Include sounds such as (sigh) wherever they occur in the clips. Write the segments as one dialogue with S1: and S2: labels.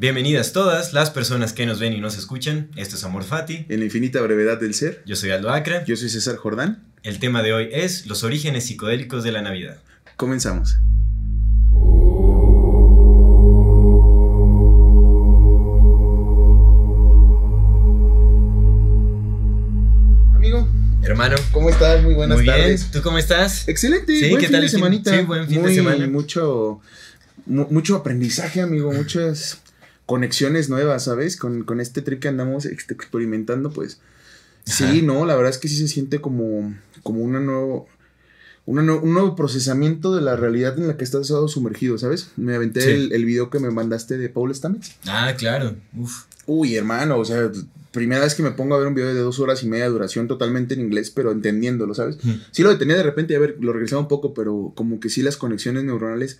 S1: Bienvenidas todas las personas que nos ven y nos escuchan. Esto es Amor Fati.
S2: En la infinita brevedad del ser.
S1: Yo soy Aldo Acra.
S2: Yo soy César Jordán.
S1: El tema de hoy es los orígenes psicodélicos de la Navidad.
S2: Comenzamos. Amigo,
S1: Hermano,
S2: ¿cómo estás? Muy buenas
S1: muy bien.
S2: tardes.
S1: ¿Tú cómo estás?
S2: Excelente,
S1: Sí,
S2: buen
S1: ¿qué
S2: fin
S1: tal
S2: de semanita.
S1: sí, buen fin de
S2: Muy-
S1: semana.
S2: Mucho, mu- mucho aprendizaje, amigo, muchas conexiones nuevas, ¿sabes? Con, con este trip que andamos ex- experimentando, pues. Sí, no, la verdad es que sí se siente como, como una nuevo, una nue- un nuevo procesamiento de la realidad en la que estás sumergido, ¿sabes? Me aventé
S1: Sí.
S2: el, el video que me mandaste de Paul Stamets.
S1: Ah, claro. Uf.
S2: Uy, hermano, o sea, primera vez que me pongo a ver un video de dos horas y media de duración totalmente en inglés, pero entendiéndolo, ¿sabes? Sí lo detenía de repente a ver, lo regresaba un poco, pero como que sí las conexiones neuronales,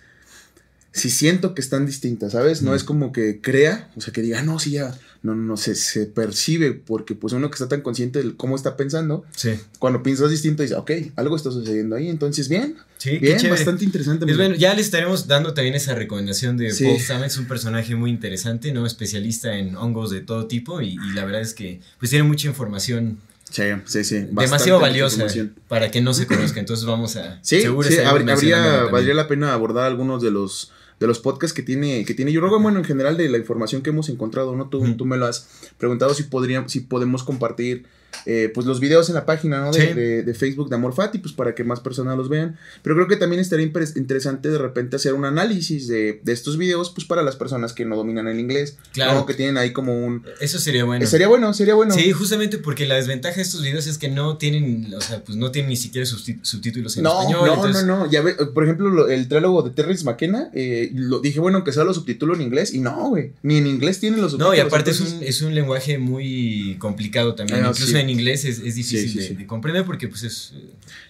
S2: sí siento que están distintas, ¿sabes? No
S1: Mm.
S2: es como que crea, o sea, que diga, "Ah, no, sí, ya, no, no, no, se, se percibe, porque pues uno que está tan consciente de cómo está pensando,
S1: Sí.
S2: cuando piensas distinto, dice, ok, algo está sucediendo ahí, entonces bien,
S1: Sí,
S2: bien, bastante interesante.
S1: Pues bueno, ya le estaremos dando también esa recomendación de
S2: Sí.
S1: Paul Stamets, un personaje muy interesante, ¿no? Especialista en hongos de todo tipo y, y la verdad es que pues tiene mucha información
S2: Sí, sí, sí.
S1: demasiado valiosa para que no se conozca, entonces vamos a...
S2: Sí, sí, habría, valdría la pena abordar algunos de los de los podcasts que tiene que tiene Yo Rogan, bueno, en general de la información que hemos encontrado, ¿no? Tú, tú me lo has preguntado si podríamos, si podemos compartir eh, pues los videos en la página, ¿no? De,
S1: Sí.
S2: de- de Facebook de Amor Fati, pues para que más personas los vean. Pero creo que también estaría interesante de repente hacer un análisis de, de estos videos, pues para las personas que no dominan el inglés,
S1: Claro.
S2: ¿no? Que tienen ahí como un...
S1: Eso sería bueno.
S2: Sería bueno, sería bueno.
S1: Sí, justamente porque la desventaja de estos videos es que no tienen, o sea, pues no tienen ni siquiera subtítulos en
S2: No,
S1: español.
S2: no,
S1: entonces,
S2: no, no. Ya ve, por ejemplo, lo- el trálogo de Terrence McKenna, eh, lo dije, bueno, que sea los subtítulos en inglés, y no, güey. Ni en inglés tienen los subtítulos.
S1: No, y aparte es
S2: entonces-
S1: un, es un lenguaje muy complicado también.
S2: Ah,
S1: Incluso
S2: sí.
S1: En inglés es, es difícil
S2: Sí, sí,
S1: de, comprender porque pues es,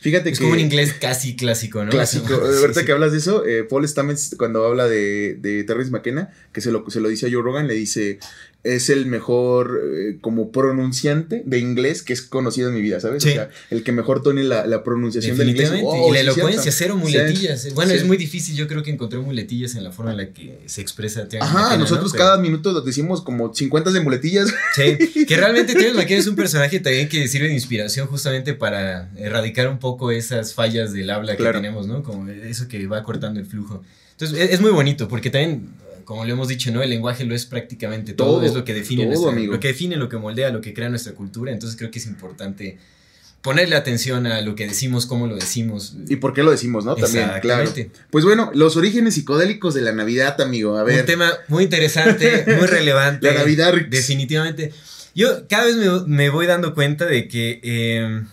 S2: Fíjate
S1: es
S2: que.
S1: como un inglés casi clásico, ¿no?
S2: Clásico. (laughs) Ahorita que hablas de eso, eh, Paul Stamets, cuando habla de, de Terrence McKenna, que se lo, se lo dice a Joe Rogan, le dice. Es el mejor eh, como pronunciante de inglés que es conocido en mi vida, ¿sabes?
S1: Sí.
S2: O sea, el que mejor tone la, la pronunciación del inglés. Wow,
S1: y la elocuencia, cero
S2: Sí.
S1: muletillas. Bueno,
S2: Sí.
S1: es muy difícil, yo creo que encontré muletillas en la forma en la que se expresa Terence
S2: Ajá, nosotros
S1: Pero-
S2: cada minuto decimos como 50 de muletillas.
S1: Sí, (laughs) que realmente McKenna es un personaje también que sirve de inspiración justamente para erradicar un poco esas fallas del habla que tenemos, ¿no? Como eso que va cortando el flujo. Entonces, es, es muy bonito porque también, como lo hemos dicho, ¿no? El lenguaje lo es prácticamente todo,
S2: Todo,
S1: es lo que define
S2: todo,
S1: nuestra-
S2: amigo.
S1: lo que define, lo que moldea, lo que crea nuestra cultura. Entonces, creo que es importante ponerle atención a lo que decimos, cómo lo decimos.
S2: ¿Y por qué lo decimos, no? También, claro. Pues bueno, los orígenes psicodélicos de la Navidad, amigo. A ver.
S1: Un tema muy interesante, muy (laughs) relevante.
S2: La Navidad.
S1: Definitivamente. Yo cada vez me, me voy dando cuenta de que, eh,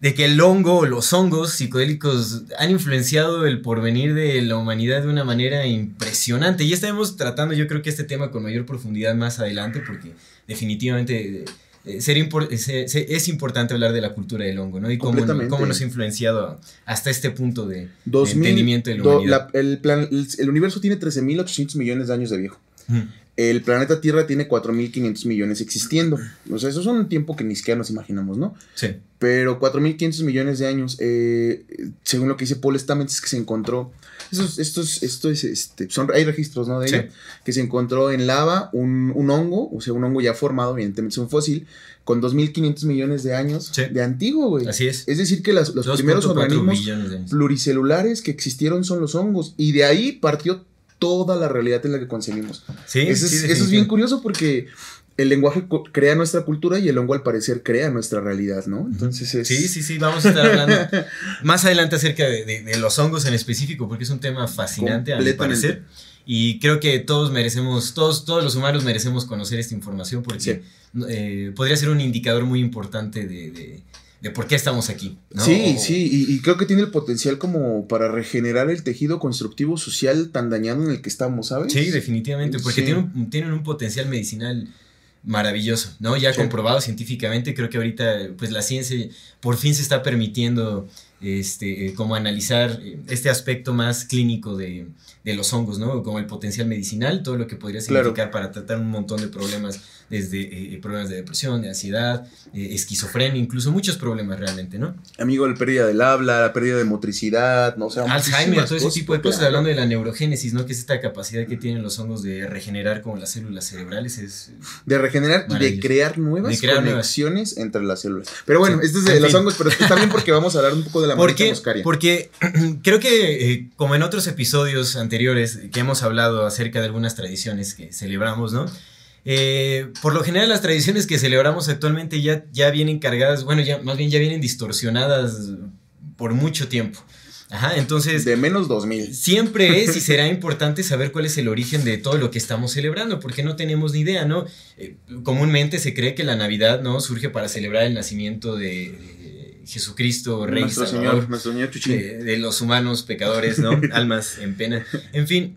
S1: de que el hongo o los hongos psicodélicos han influenciado el porvenir de la humanidad de una manera impresionante. Y estaremos tratando yo creo que este tema con mayor profundidad más adelante porque definitivamente... eh, impor- se- se- es importante hablar de la cultura del hongo, ¿no? Y cómo, cómo nos ha influenciado hasta este punto de, de
S2: 2000,
S1: entendimiento de la
S2: do-
S1: humanidad.
S2: la- el, plan- el, el universo tiene 13.800 millones de años de viejo.
S1: Mm.
S2: El planeta Tierra tiene 4.500 millones existiendo. O sea, eso es un tiempo que ni siquiera nos imaginamos, ¿no?
S1: Sí.
S2: Pero 4.500 millones de años, eh, según lo que dice Paul Stamets, es que se encontró. Estos, estos, esto es, este, son, hay registros, ¿no? De
S1: Sí.
S2: ello. Que se encontró en lava un, un hongo, o sea, un hongo ya formado, evidentemente es un fósil, con 2.500 millones de años
S1: Sí.
S2: de antiguo, güey.
S1: Así es.
S2: Es decir, que las- los
S1: 2.4
S2: primeros organismos pluricelulares que existieron son los hongos. Y de ahí partió toda la realidad en la que concebimos.
S1: Sí,
S2: eso,
S1: sí,
S2: es, eso es bien curioso porque el lenguaje crea nuestra cultura y el hongo al parecer crea nuestra realidad, ¿no? Entonces es...
S1: Sí, sí, sí, vamos a estar hablando (laughs) más adelante acerca de, de- de los hongos en específico, porque es un tema fascinante a mi
S2: Completamente.
S1: parecer. Y creo que todos merecemos, todos, todos los humanos merecemos conocer esta información porque
S2: Sí.
S1: eh, podría ser un indicador muy importante de, de, de por qué estamos aquí. ¿no?
S2: Sí, sí, y, y creo que tiene el potencial como para regenerar el tejido constructivo social tan dañado en el que estamos, ¿sabes?
S1: Sí, definitivamente, porque
S2: Sí.
S1: tienen, un, tienen un potencial medicinal maravilloso, ¿no? Ya
S2: Sí.
S1: comprobado científicamente, creo que ahorita pues la ciencia por fin se está permitiendo este, eh, como analizar eh, este aspecto más clínico de, de los hongos, ¿no? Como el potencial medicinal, todo lo que podría
S2: Claro.
S1: significar para tratar un montón de problemas, desde eh, problemas de depresión, de ansiedad, eh, esquizofrenia, incluso muchos problemas realmente, ¿no?
S2: Amigo, la pérdida del habla, la pérdida de motricidad, no o sea,
S1: Alzheimer, todo ese tipo de cosas,
S2: claro.
S1: hablando de la neurogénesis, ¿no? Que es esta capacidad que tienen los hongos de regenerar como las células cerebrales, es...
S2: De regenerar y de crear nuevas
S1: De crear nuevas.
S2: conexiones entre las células. Pero bueno,
S1: Sí.
S2: esto es de
S1: En
S2: los
S1: fin.
S2: hongos, pero también porque vamos a hablar un poco de la (laughs)
S1: ¿Por
S2: manita
S1: qué?
S2: moscaria.
S1: Porque (clears throat) creo que, eh, como en otros episodios anteriores que hemos hablado acerca de algunas tradiciones que celebramos, ¿no? Eh, por lo general las tradiciones que celebramos actualmente ya, ya vienen cargadas, bueno, ya más bien ya vienen distorsionadas por mucho tiempo. Ajá, entonces...
S2: De menos 2000.
S1: Siempre es y (laughs) será importante saber cuál es el origen de todo lo que estamos celebrando, porque no tenemos ni idea, ¿no? Eh, comúnmente se cree que la Navidad, ¿no? Surge para celebrar el nacimiento de, de Jesucristo, Rey
S2: Nuestro
S1: Salvador,
S2: señor, nuestro señor
S1: de, de los humanos pecadores, ¿no? (laughs) Almas en pena. En fin.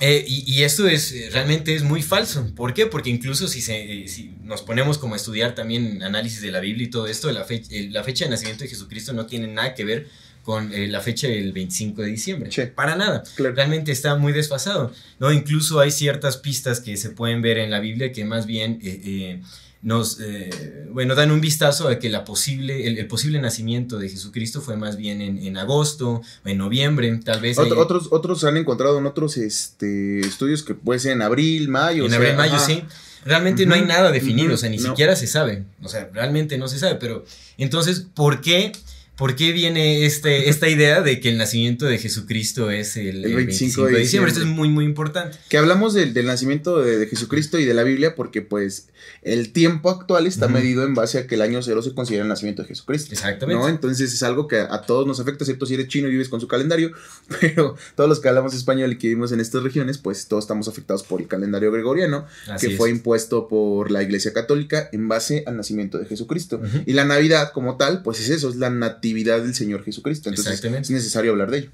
S1: eh, y, y esto es realmente es muy falso. ¿Por qué? Porque incluso si, se, eh, si nos ponemos como a estudiar también análisis de la Biblia y todo esto, la, fe- eh, la fecha de nacimiento de Jesucristo no tiene nada que ver con eh, la fecha del 25 de diciembre.
S2: Sí.
S1: Para nada.
S2: Claro.
S1: Realmente está muy desfasado. ¿no? Incluso hay ciertas pistas que se pueden ver en la Biblia que más bien eh, eh, nos eh, bueno, dan un vistazo a que la posible, el, el posible nacimiento de Jesucristo fue más bien en, en agosto o en noviembre, tal vez.
S2: Otros, otros han encontrado en otros este, estudios que puede ser en abril, mayo. o
S1: en
S2: sea,
S1: abril, mayo,
S2: ajá.
S1: sí. Realmente no hay nada definido, o sea, ni
S2: no.
S1: siquiera se sabe. O sea, realmente no se sabe. Pero entonces, ¿por qué? ¿Por qué viene este, esta idea de que el nacimiento de Jesucristo es el, el 25, de diciembre? Esto es muy, muy importante.
S2: Que hablamos del, del nacimiento de, de Jesucristo y de la Biblia porque pues el tiempo actual está
S1: Ujú.
S2: medido en base a que el año cero se considera el nacimiento de Jesucristo.
S1: Exactamente.
S2: ¿no? Entonces es algo que a, a todos nos afecta, excepto si eres chino y vives con su calendario, (laughs) pero todos los que hablamos español y que vivimos en estas regiones, pues todos estamos afectados por el calendario gregoriano,
S1: Así
S2: que
S1: es.
S2: fue impuesto por la Iglesia Católica en base al nacimiento de Jesucristo.
S1: Ujú.
S2: Y la Navidad como tal, pues es eso, es la natividad del Señor Jesucristo. Entonces
S1: Exactamente.
S2: es necesario hablar de ello.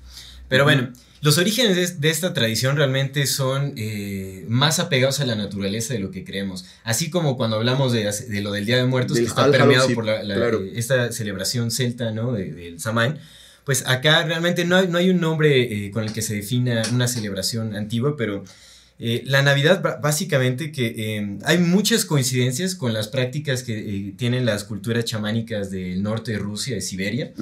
S1: Pero bueno, los orígenes de, de esta tradición realmente son eh, más apegados a la naturaleza de lo que creemos. Así como cuando hablamos de, de lo del Día de Muertos,
S2: Del
S1: que está permeado por la, la-
S2: claro.
S1: eh, esta celebración celta, ¿no? De- del Samhain. Pues acá realmente no hay, no hay un nombre eh, con el que se defina una celebración antigua, pero eh, la Navidad básicamente que eh, hay muchas coincidencias con las prácticas que eh, tienen las culturas chamánicas del norte de Rusia, de Siberia.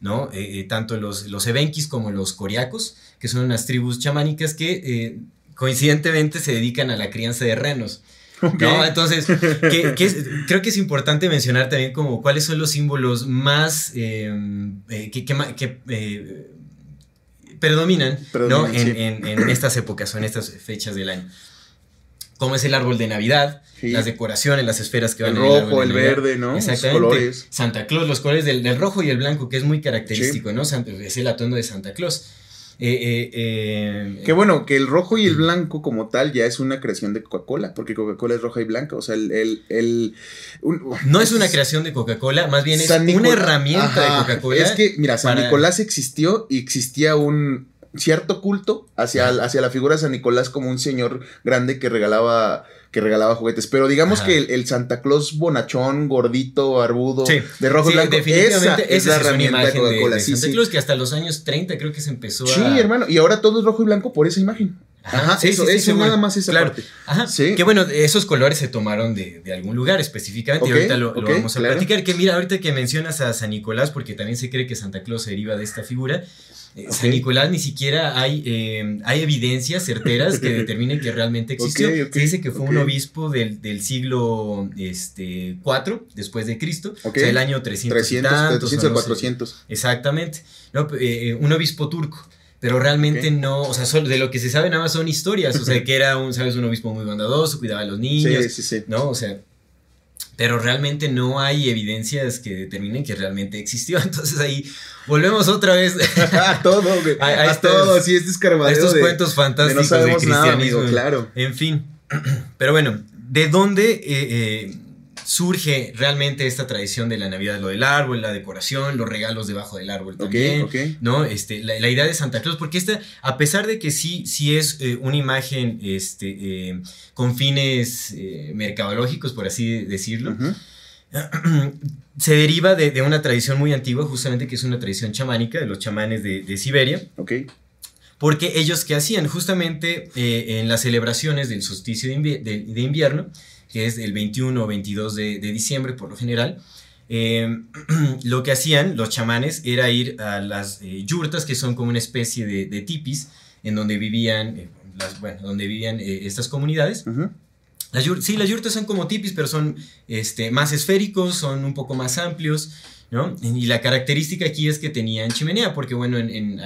S1: ¿no? Eh, tanto los, los evenkis como los coriacos, que son unas tribus chamánicas que coincidentemente se dedican a la crianza de renos. ¿no? Entonces, que- que es- creo que es importante mencionar también como cuáles son los símbolos más eh, que, que, predominan, ¿no? En, en- en estas épocas o en estas fechas del año. Como es el árbol de Navidad,
S2: Sí.
S1: las decoraciones, las esferas que van
S2: El
S1: en el
S2: rojo, el verde, ¿no? Los
S1: Exactamente.
S2: colores.
S1: Santa Claus, los colores del, del rojo y el blanco, que es muy característico, ¿no? Santa- es el atuendo de Santa Claus. Eh, eh, eh,
S2: Que bueno, que el rojo y el blanco como tal ya es una creación de Coca-Cola, porque Coca-Cola es roja y blanca, o sea, el... el, el- un-
S1: no es una creación de Coca-Cola, más bien es una herramienta
S2: Ajá,
S1: de Coca-Cola.
S2: Es que, mira, San
S1: para-
S2: Nicolás existió y existía un cierto culto hacia,
S1: Ajá.
S2: hacia la figura de San Nicolás como un señor grande que regalaba que regalaba juguetes, pero digamos
S1: Ajá.
S2: que el, el Santa Claus bonachón, gordito, barbudo,
S1: Sí.
S2: de rojo
S1: Sí,
S2: y blanco, esa es la herramienta de Coca-Cola, sí,
S1: Santa. Claus que hasta los años 30 creo que se empezó
S2: Sí,
S1: a...
S2: hermano, y ahora todo es rojo y blanco por esa imagen. Ajá,
S1: sí,
S2: eso, nada más esa
S1: Claro.
S2: parte.
S1: Ajá.
S2: Sí.
S1: Que bueno, esos colores se tomaron de, de algún lugar específicamente y ahorita lo, vamos a
S2: claro.
S1: platicar. Que mira, ahorita que mencionas a San Nicolás, porque también se cree que Santa Claus se deriva de esta figura. Eh, San
S2: Ok.
S1: Nicolás ni siquiera hay, eh, hay evidencias certeras que (laughs) determinen que realmente existió.
S2: Ok, ok,
S1: se dice que fue un obispo del, del siglo este, 4 después de Cristo, o sea, el año 300,
S2: 300,
S1: y tantos,
S2: 300
S1: o
S2: o
S1: no sé.
S2: 400.
S1: Exactamente. No, eh, eh, un obispo turco. Pero realmente
S2: Ok.
S1: no, o sea, solo de lo que se sabe nada más son historias. O sea, (laughs) que era un, ¿sabes? Un obispo muy bondadoso, cuidaba a los niños.
S2: Sí, sí, sí.
S1: ¿No? O sea. Pero realmente no hay evidencias que determinen que realmente existió. (laughs) Entonces ahí volvemos otra vez (laughs)
S2: a todo, güey.
S1: A- a
S2: A,
S1: estos-
S2: todo, sí, este
S1: a
S2: escarbadeo
S1: estos
S2: de,
S1: cuentos
S2: de
S1: fantásticos
S2: no
S1: de
S2: sabemos nada,
S1: cristianismo.
S2: amigo, claro.
S1: En fin. (clears throat) Pero bueno, ¿de dónde, eh, eh, surge realmente esta tradición de la Navidad, lo del árbol, la decoración, los regalos debajo del árbol también. ¿no? Este, la, la idea de Santa Claus, porque esta, a pesar de que sí, sí es eh, una imagen este, eh, con fines eh, mercadológicos, por así decirlo, (clears throat) se deriva de, de una tradición muy antigua, justamente que es una tradición chamánica de los chamanes de, de Siberia,
S2: Ok.
S1: porque ellos que hacían justamente eh, en las celebraciones del solsticio de, invi- de- de invierno, que es el 21 o 22 de, de diciembre por lo general, eh, (clears throat) lo que hacían los chamanes era ir a las eh, yurtas, que son como una especie de, de tipis, en donde vivían, eh, las, bueno, donde vivían eh, estas comunidades. Las yur- sí, las yurtas son como tipis, pero son este, más esféricos, son un poco más amplios, ¿no? Y la característica aquí es que tenían chimenea, porque bueno, en, en,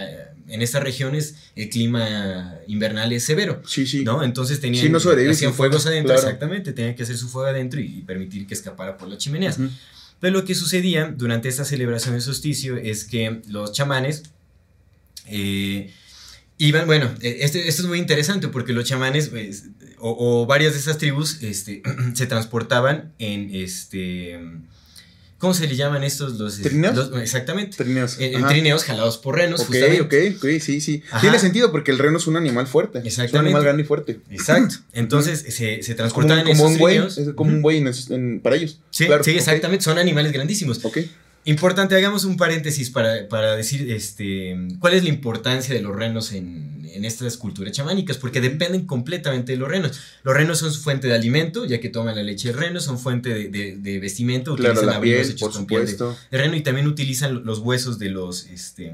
S1: en estas regiones el clima invernal es severo,
S2: Sí, sí.
S1: ¿no? Entonces tenían,
S2: Sí, no
S1: hacían fuegos
S2: fuego,
S1: adentro,
S2: claro.
S1: exactamente, tenían que hacer su fuego adentro y permitir que escapara por las chimeneas.
S2: Ujú.
S1: Pero lo que sucedía durante esta celebración de solsticio es que los chamanes eh, iban, bueno, eh, este- esto es muy interesante porque los chamanes pues, o, o varias de esas tribus este, (clears throat) se transportaban en este... ¿Cómo se le llaman estos? Los,
S2: ¿Trineos?
S1: los- exactamente.
S2: Trineos. Ajá.
S1: trineos jalados por renos,
S2: Ok,
S1: justamente.
S2: ok, ok, sí, sí.
S1: Ajá.
S2: Tiene sentido porque el reno es un animal fuerte. Es un
S1: Exactamente.
S2: animal grande y fuerte.
S1: Exacto. Entonces se, se
S2: Como,
S1: transportaban
S2: un-
S1: en
S2: como
S1: esos
S2: un buey.
S1: trineos.
S2: Es como un buey en esos- en- para ellos.
S1: Sí,
S2: Claro,
S1: sí, exactamente. Son animales grandísimos.
S2: Ok.
S1: Importante, hagamos un paréntesis para, para decir este, cuál es la importancia de los renos en, en estas culturas chamánicas, porque dependen completamente de los renos. Los renos son su fuente de alimento, ya que toman la leche de reno, son fuente de, de- de vestimenta,
S2: Claro,
S1: utilizan
S2: la
S1: abrigos
S2: piel,
S1: hechos
S2: por
S1: con piel de, de reno y también utilizan los huesos de los... Este,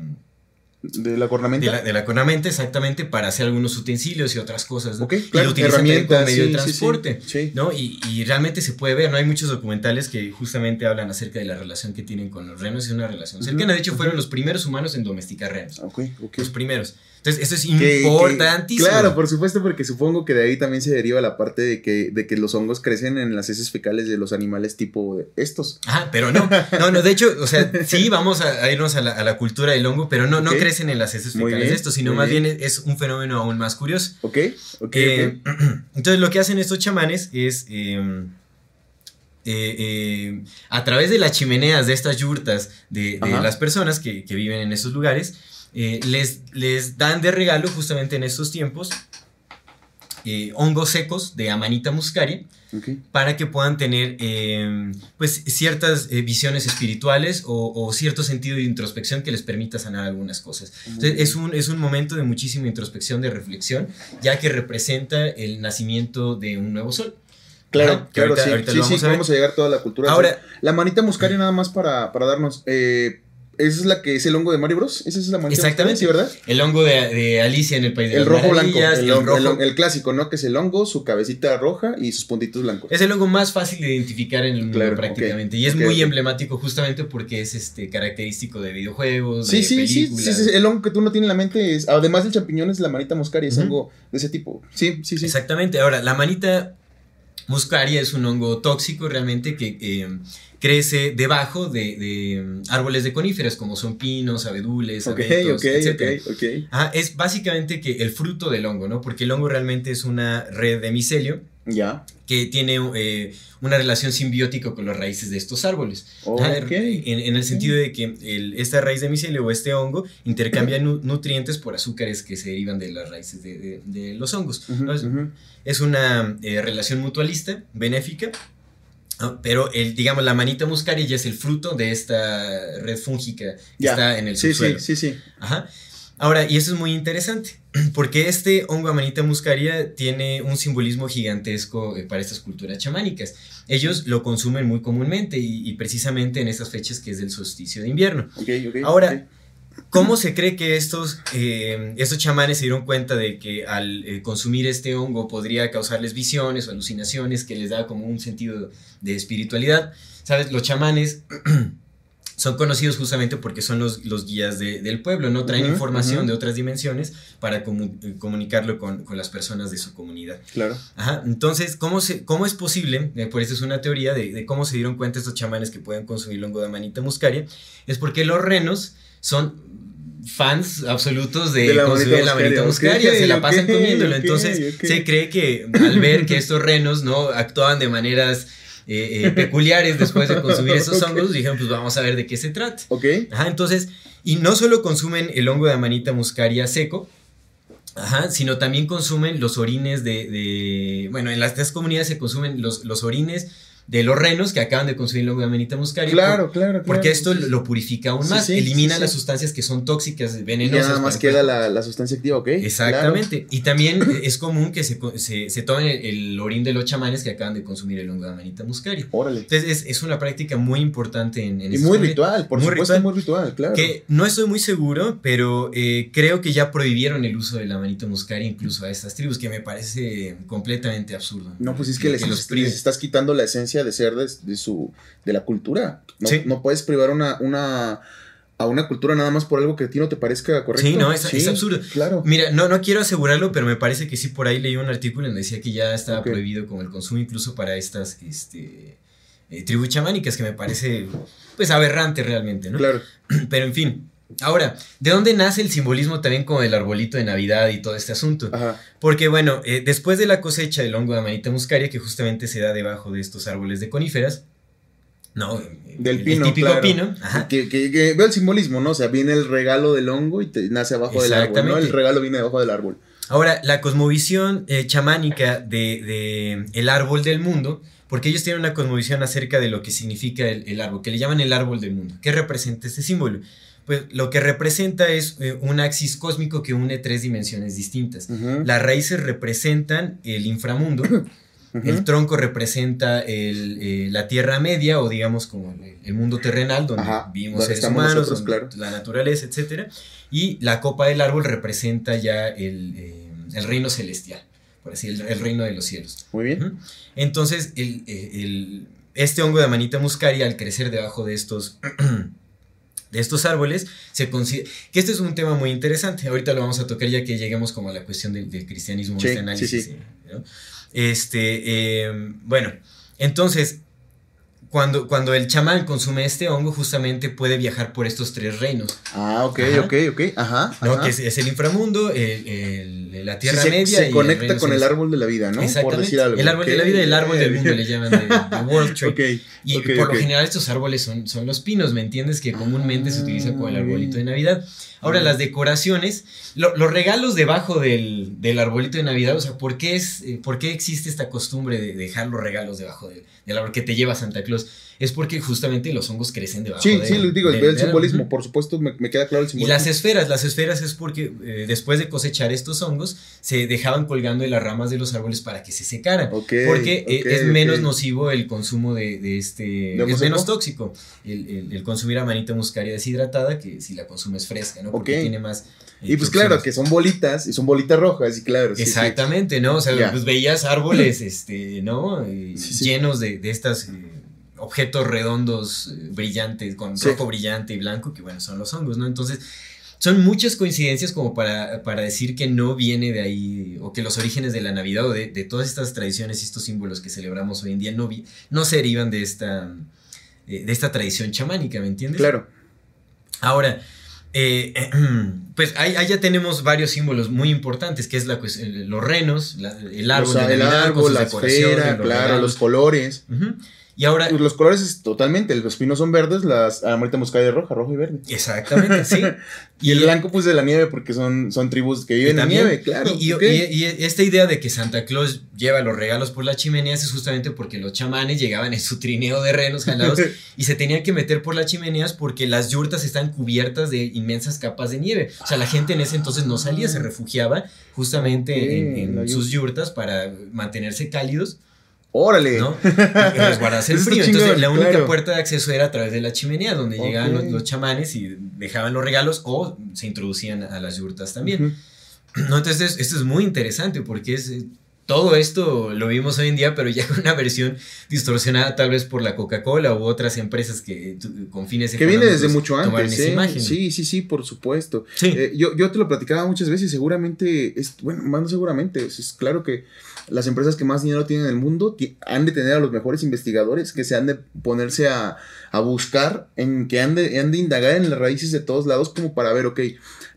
S2: De la cornamenta.
S1: de la, de la cornamenta, exactamente, para hacer algunos utensilios y otras cosas. ¿no?
S2: Ok,
S1: y lo utilizan como medio de
S2: sí, sí, sí.
S1: transporte.
S2: Sí.
S1: ¿no? Y, y realmente se puede ver, ¿no? Hay muchos documentales que justamente hablan acerca de la relación que tienen con los renos. Es una relación cercana. De hecho, fueron los primeros humanos en domesticar renos. Los primeros. Entonces, esto es
S2: Que- que-
S1: importantísimo.
S2: claro, por supuesto, porque supongo que de ahí también se deriva la parte de que, de que los hongos crecen en las heces fecales de los animales tipo estos.
S1: Ajá, pero no, no, no, de hecho, o sea, sí, (laughs) vamos a, irnos a la, a la cultura del hongo, pero no, no crecen en las heces fecales
S2: bien,
S1: de esto, sino más bien,
S2: bien.
S1: es, un fenómeno aún más curioso.
S2: ¿Ok? Ok,
S1: Eh, (clears throat) entonces lo que hacen estos chamanes es eh, eh, eh, a través de las chimeneas de estas yurtas de, las personas que, que viven en esos lugares, eh, les, les dan de regalo justamente en estos tiempos eh, hongos secos de Amanita muscaria
S2: ok.
S1: para que puedan tener eh, pues ciertas eh, visiones espirituales o, o cierto sentido de introspección que les permita sanar algunas cosas. Entonces, es un, es un momento de muchísima introspección, de reflexión, ya que representa el nacimiento de un nuevo sol.
S2: Claro,
S1: Ajá,
S2: claro,
S1: ahorita-
S2: sí.
S1: ahorita
S2: sí,
S1: lo
S2: sí,
S1: vamos a
S2: vamos a llegar a toda la cultura.
S1: Ahora,
S2: La manita muscaria nada más para, para darnos. Eh, esa es la que es el hongo de Mario Bros. Esa es la manita
S1: Exactamente.
S2: ¿sí, verdad?
S1: el hongo de, de Alicia en el País de
S2: El
S1: las
S2: rojo blanco. El,
S1: el
S2: el
S1: rojo-
S2: hon- el clásico, ¿no? Que es el hongo, su cabecita roja y sus puntitos blancos.
S1: es el hongo más fácil de identificar en el mundo
S2: Claro,
S1: prácticamente. Y es muy emblemático justamente porque es este característico de videojuegos,
S2: Sí,
S1: de
S2: sí, sí, sí, sí, El hongo que tú no tienes en la mente es, además del champiñón, es la manita muscaria, es algo de ese tipo. Sí, sí, sí.
S1: Exactamente. Ahora, la manita muscaria es un hongo tóxico realmente que eh, crece debajo de, de, mm, árboles de coníferas como son pinos, abedules,
S2: Ok,
S1: abetos,
S2: ok,
S1: etcétera.
S2: ok, ok.
S1: Ajá, es básicamente que el fruto del hongo, ¿no? Porque el hongo realmente es una red de micelio
S2: Ya.
S1: que tiene eh, una relación simbiótica con las raíces de estos árboles. Ajá, en, en el sentido de que el- esta raíz de micelio o este hongo intercambia nu- nutrientes por azúcares que se derivan de las raíces de, de- de los hongos. Es- una eh, relación mutualista, benéfica. Pero el, digamos, la manita muscaria ya es el fruto de esta red fúngica que
S2: Ya.
S1: está en el
S2: Sí,
S1: subsuelo.
S2: sí, sí, sí.
S1: Ajá. Ahora, y eso es muy interesante, (clears throat) porque este hongo amanita muscaria tiene un simbolismo gigantesco eh, para estas culturas chamánicas. Ellos lo consumen muy comúnmente y, y precisamente en estas fechas que es del solsticio de invierno.
S2: Ok, ok.
S1: Ahora,
S2: ok.
S1: ¿Cómo se cree que estos, eh, estos chamanes se dieron cuenta de que al eh, consumir este hongo podría causarles visiones o alucinaciones que les da como un sentido de espiritualidad? ¿Sabes? Los chamanes (clears throat) son conocidos justamente porque son los, los guías de- del pueblo, ¿no? Traen
S2: Ujú,
S1: información
S2: ujú.
S1: de otras dimensiones para comu- eh, comunicarlo con, con las personas de su comunidad.
S2: Claro.
S1: Ajá, entonces, ¿cómo, se, cómo es posible? Eh, por eso es una teoría de, de cómo se dieron cuenta estos chamanes que pueden consumir hongo de manita muscaria. Es porque los renos son fans absolutos de,
S2: De la
S1: consumir
S2: manita
S1: la manita
S2: muscaria,
S1: se la pasan comiéndolo. Entonces, se cree que al ver que estos renos no actuaban de maneras eh, (laughs) peculiares después de consumir esos hongos, dijeron, pues vamos a ver de qué se trata.
S2: Ok.
S1: Ajá, entonces, y no solo consumen el hongo de Amanita muscaria seco, Ajá, sino también consumen los orines de, de, bueno, en las tres comunidades se consumen los, los orines de los renos que acaban de consumir la amanita muscaria.
S2: Claro, claro, claro.
S1: Porque esto lo purifica aún más, elimina las sustancias que son tóxicas, venenosas.
S2: Y nada más queda la, la, sustancia activa, ¿ok?
S1: Exactamente. Y también es común que se, se, se tomen el, orín de los chamanes que acaban de consumir el hongo de amanita muscaria.
S2: Órale.
S1: Entonces es, es, una práctica muy importante en, en
S2: Y muy ritual, por muy supuesto, ritual, muy ritual, claro.
S1: Que no estoy muy seguro, pero eh, creo que ya prohibieron el uso de la amanita muscaria incluso a estas tribus, que me parece completamente absurdo.
S2: No, pues es que, les, les, estás quitando la esencia de ser de de su, de la cultura. No, no puedes privar una, una, a una cultura nada más por algo que a ti no te parezca correcto.
S1: Sí, no, es, absurdo.
S2: Claro.
S1: Mira, no, no quiero asegurarlo, pero me parece que sí, por ahí leí un artículo donde decía que ya estaba prohibido como el consumo incluso para estas este, eh, tribus chamánicas, que me parece pues aberrante realmente, ¿no?
S2: Claro.
S1: Pero en fin. Ahora, ¿de dónde nace el simbolismo también como el arbolito de Navidad y todo este asunto? Porque bueno, eh, después de la cosecha del hongo de amanita muscaria, que justamente se da debajo de estos árboles de coníferas, no,
S2: del pino,
S1: típico pino.
S2: Que, que, veo el simbolismo, ¿no? O sea, viene el regalo del hongo y te nace abajo del árbol, ¿no? El regalo viene debajo del árbol.
S1: Ahora, la cosmovisión eh, chamánica de, de, el árbol del mundo, porque ellos tienen una cosmovisión acerca de lo que significa el, el árbol, que le llaman el árbol del mundo. ¿Qué representa este símbolo? Pues lo que representa es eh, un axis cósmico que une tres dimensiones distintas. Las raíces representan el inframundo, (coughs) el tronco representa eh, la Tierra Media o digamos como el, mundo terrenal donde vivimos seres humanos, la naturaleza, etc. Y la copa del árbol representa ya el, eh, reino celestial, por así el, el, reino de los cielos.
S2: Muy bien.
S1: Entonces, el, este hongo de manita muscaria al crecer debajo de estos... de estos árboles, se considera, que este es un tema muy interesante, ahorita lo vamos a tocar ya que lleguemos como a la cuestión del, cristianismo,
S2: sí,
S1: este análisis.
S2: Sí,
S1: Este, em, bueno, entonces, cuando, cuando el chamán consume este hongo, justamente puede viajar por estos tres reinos.
S2: Ah, ok, ok, ok, ajá.
S1: ¿no? Que es, el inframundo, el, la Tierra Media.
S2: Se conecta con el árbol de la vida, ¿no?
S1: Por decir algo. El árbol de la vida y el árbol del mundo le llaman de, World (laughs) Tree. y por lo general estos árboles son, son los pinos, ¿me entiendes? Que comúnmente se utiliza como el arbolito de Navidad. Ahora, las decoraciones, los regalos debajo del, del, arbolito de Navidad, o sea, ¿por qué, es, eh, ¿por qué existe esta costumbre de dejar los regalos debajo del, del árbol que te lleva Santa Claus? Es porque justamente los hongos crecen debajo
S2: sí, Sí, les digo, el simbolismo, por supuesto, me, queda claro el simbolismo.
S1: Y las esferas, las esferas es porque eh, después de cosechar estos hongos, se dejaban colgando de las ramas de los árboles para que se secaran. porque eh, es menos nocivo el consumo de, este... es menos tóxico el, consumir amanita muscaria deshidratada que si la consumes fresca, ¿no? Porque tiene más...
S2: Eh, y pues claro, que son bolitas, y son bolitas rojas, y claro.
S1: Exactamente, ¿no? O sea, pues veías árboles, este, ¿no? llenos de, de estas objetos redondos eh, brillantes, con rojo brillante y blanco, que bueno, son los hongos, ¿no? Entonces, son muchas coincidencias como para, para, decir que no viene de ahí, o que los orígenes de la Navidad o de, todas estas tradiciones y estos símbolos que celebramos hoy en día no, no se derivan de esta, eh, de esta tradición chamánica, ¿me entiendes?
S2: Claro.
S1: Ahora, eh, (clears throat) pues ahí, ya tenemos varios símbolos muy importantes, que es la, los renos, el árbol,
S2: de Navidad, la esfera, claro, los colores.
S1: Y ahora.
S2: Los colores es totalmente. Los pinos son verdes, las amarita muscaria roja, rojo y verde.
S1: Exactamente, sí. (laughs)
S2: y, el blanco, pues de la nieve, porque son, son tribus que viven en nieve, claro.
S1: Y, y, esta idea de que Santa Claus lleva los regalos por las chimeneas es justamente porque los chamanes llegaban en su trineo de renos jalados (laughs) y se tenían que meter por las chimeneas porque las yurtas están cubiertas de inmensas capas de nieve. O sea, la gente en ese entonces no salía, se refugiaba justamente en, en sus yurtas para mantenerse cálidos.
S2: Órale.
S1: ¿no? (laughs) Resguardarse el frío. Entonces, la única puerta de acceso era a través de la chimenea, donde llegaban los, chamanes y dejaban los regalos o se introducían a las yurtas también. ¿No? Entonces, esto es muy interesante porque es. Todo esto lo vimos hoy en día, pero ya con (laughs) una versión distorsionada tal vez por la Coca-Cola u otras empresas que con fines
S2: Que viene desde mucho antes. ¿eh? Sí, sí, sí, por supuesto. Eh, yo, yo te lo platicaba muchas veces, seguramente, es, bueno, más seguramente, es claro que las empresas que más dinero tienen en el mundo han de tener a los mejores investigadores que se han de ponerse a, buscar, en que han de, han de indagar en las raíces de todos lados como para ver, ok,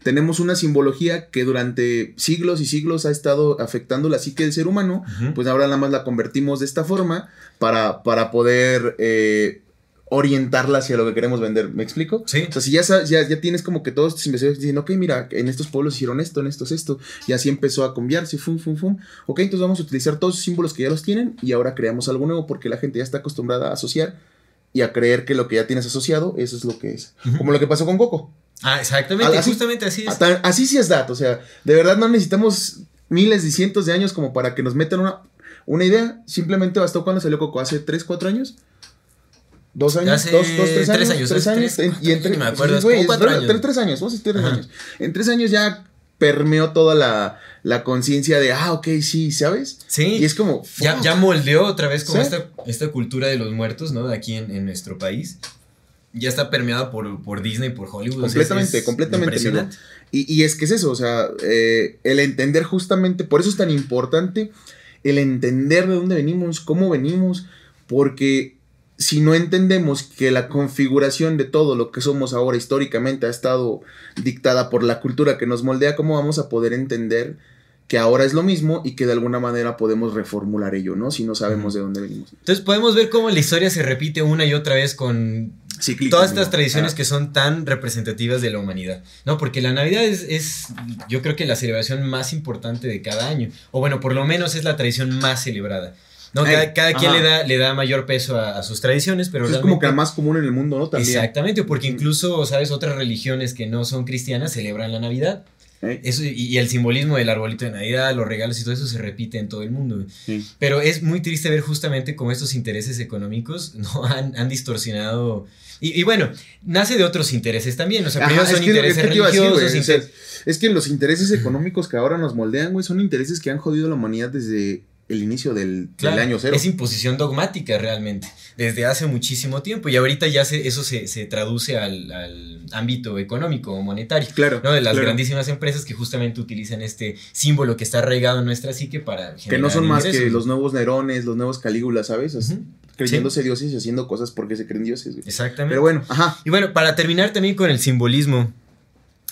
S2: tenemos una simbología que durante siglos y siglos ha estado afectando la psique del ser humano, pues ahora nada más la convertimos de esta forma para, para poder eh, orientarla hacia lo que queremos vender. ¿Me explico? Sí. O sea, si ya, ya, ya tienes como que todos estos investigadores diciendo, ok, mira, en estos pueblos hicieron esto, en estos esto, y así empezó a cambiarse, fum, fum, fum. Ok, entonces vamos a utilizar todos esos símbolos que ya los tienen y ahora creamos algo nuevo porque la gente ya está acostumbrada a asociar y a creer que lo que ya tienes asociado, eso es lo que es. Como lo que pasó con Coco.
S1: Ah, exactamente, justamente así es.
S2: así sí es dato, o sea, de verdad no necesitamos miles y cientos de años como para que nos metan una, una idea. Simplemente bastó cuando salió Coco, hace 3, 4 años. Dos años, dos, dos, tres años. Tres años. Tres años. y en tres, me acuerdo, cuatro años. Tres, tres años, tres años. En tres años ya permeó toda la, la conciencia de, ah, ok, sí, ¿sabes? Sí. Y es como...
S1: Ya, ya, moldeó otra vez como esta, esta, cultura de los muertos, ¿no? De aquí en, en nuestro país. Ya está permeada por, por Disney, por Hollywood.
S2: Completamente, completamente. Y, y, es que es eso, o sea, eh, el entender justamente, por eso es tan importante el entender de dónde venimos, cómo venimos, porque si no entendemos que la configuración de todo lo que somos ahora históricamente ha estado dictada por la cultura que nos moldea, ¿cómo vamos a poder entender que ahora es lo mismo y que de alguna manera podemos reformular ello, ¿no? Si no sabemos de dónde venimos.
S1: Entonces podemos ver cómo la historia se repite una y otra vez con todas estas tradiciones que son tan representativas de la humanidad, ¿no? Porque la Navidad es, es, yo creo que la celebración más importante de cada año, o bueno, por lo menos es la tradición más celebrada. No, cada, quien le da, le da mayor peso a, sus tradiciones, pero
S2: es como que la más común en el mundo, ¿no?
S1: También. Exactamente, porque incluso, ¿sabes? Otras religiones que no son cristianas celebran la Navidad. Eso, y, el simbolismo del arbolito de Navidad, los regalos y todo eso se repite en todo el mundo. Pero es muy triste ver justamente cómo estos intereses económicos (laughs) no han, distorsionado. Y, bueno, nace de otros intereses también. O sea, primero son intereses religiosos.
S2: es que los intereses económicos que ahora nos moldean, güey, son intereses que han jodido a la humanidad desde el inicio del, año cero.
S1: Es imposición dogmática realmente, desde hace muchísimo tiempo. Y ahorita ya se, eso se, traduce al, ámbito económico o monetario. Claro. ¿no? De las grandísimas empresas que justamente utilizan este símbolo que está arraigado en nuestra psique para
S2: Que no son más que los nuevos Nerones, los nuevos Calígulas, ¿sabes? Creyéndose dioses y haciendo cosas porque se creen dioses.
S1: Exactamente.
S2: Pero bueno, ajá.
S1: Y bueno, para terminar también con el simbolismo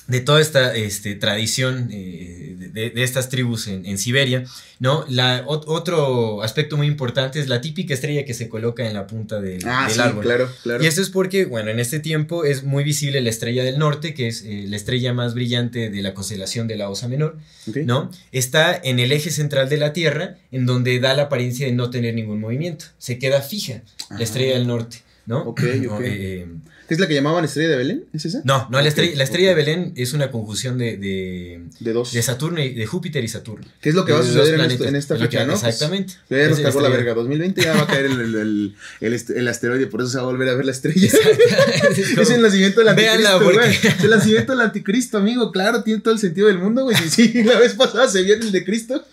S1: de toda esta este, tradición eh, de, estas tribus en, Siberia, ¿no? La, otro aspecto muy importante es la típica estrella que se coloca en la punta del, ah, sí, árbol.
S2: Claro, claro.
S1: Y esto es porque, bueno, en este tiempo es muy visible la estrella del norte, que es eh, la estrella más brillante de la constelación de la Osa Menor, ¿no? Está en el eje central de la Tierra, en donde da la apariencia de no tener ningún movimiento. Se queda fija la estrella del norte, ¿no?
S2: Ok, ok. (clears throat) Eh, ¿Es la que llamaban Estrella de Belén? ¿Es esa?
S1: No, no, la, estrella, la estrella de Belén es una conjunción de, de,
S2: de, dos.
S1: de Saturno y de Júpiter y Saturno.
S2: ¿Qué es lo que va a suceder en, esta fecha, no?
S1: Exactamente.
S2: Pues, ya nos cargó la verga. 2020 ya va a caer el, el, el, asteroide, por eso se va a volver a ver la estrella. (laughs) es, el nacimiento del anticristo, güey. Es el nacimiento del anticristo, amigo. Claro, tiene todo el sentido del mundo, güey. Sí, sí, la vez pasada se vio el de Cristo.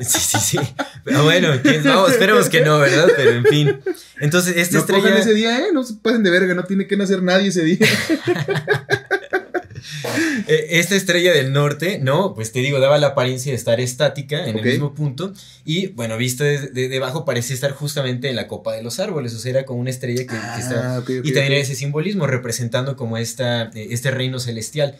S1: Sí, sí, sí. Pero bueno, vamos, esperemos que no, ¿verdad? Pero en fin. Entonces, esta
S2: no
S1: estrella.
S2: ese día, ¿eh? No se pasen de verga, no tiene que nacer nadie ese día. (laughs)
S1: Eh, esta estrella del norte, ¿no? Pues te digo, daba la apariencia de estar estática en el mismo punto. Y bueno, vista de, debajo, parecía estar justamente en la copa de los árboles. O sea, era como una estrella que. Ah, y también ese simbolismo representando como esta, eh, este reino celestial.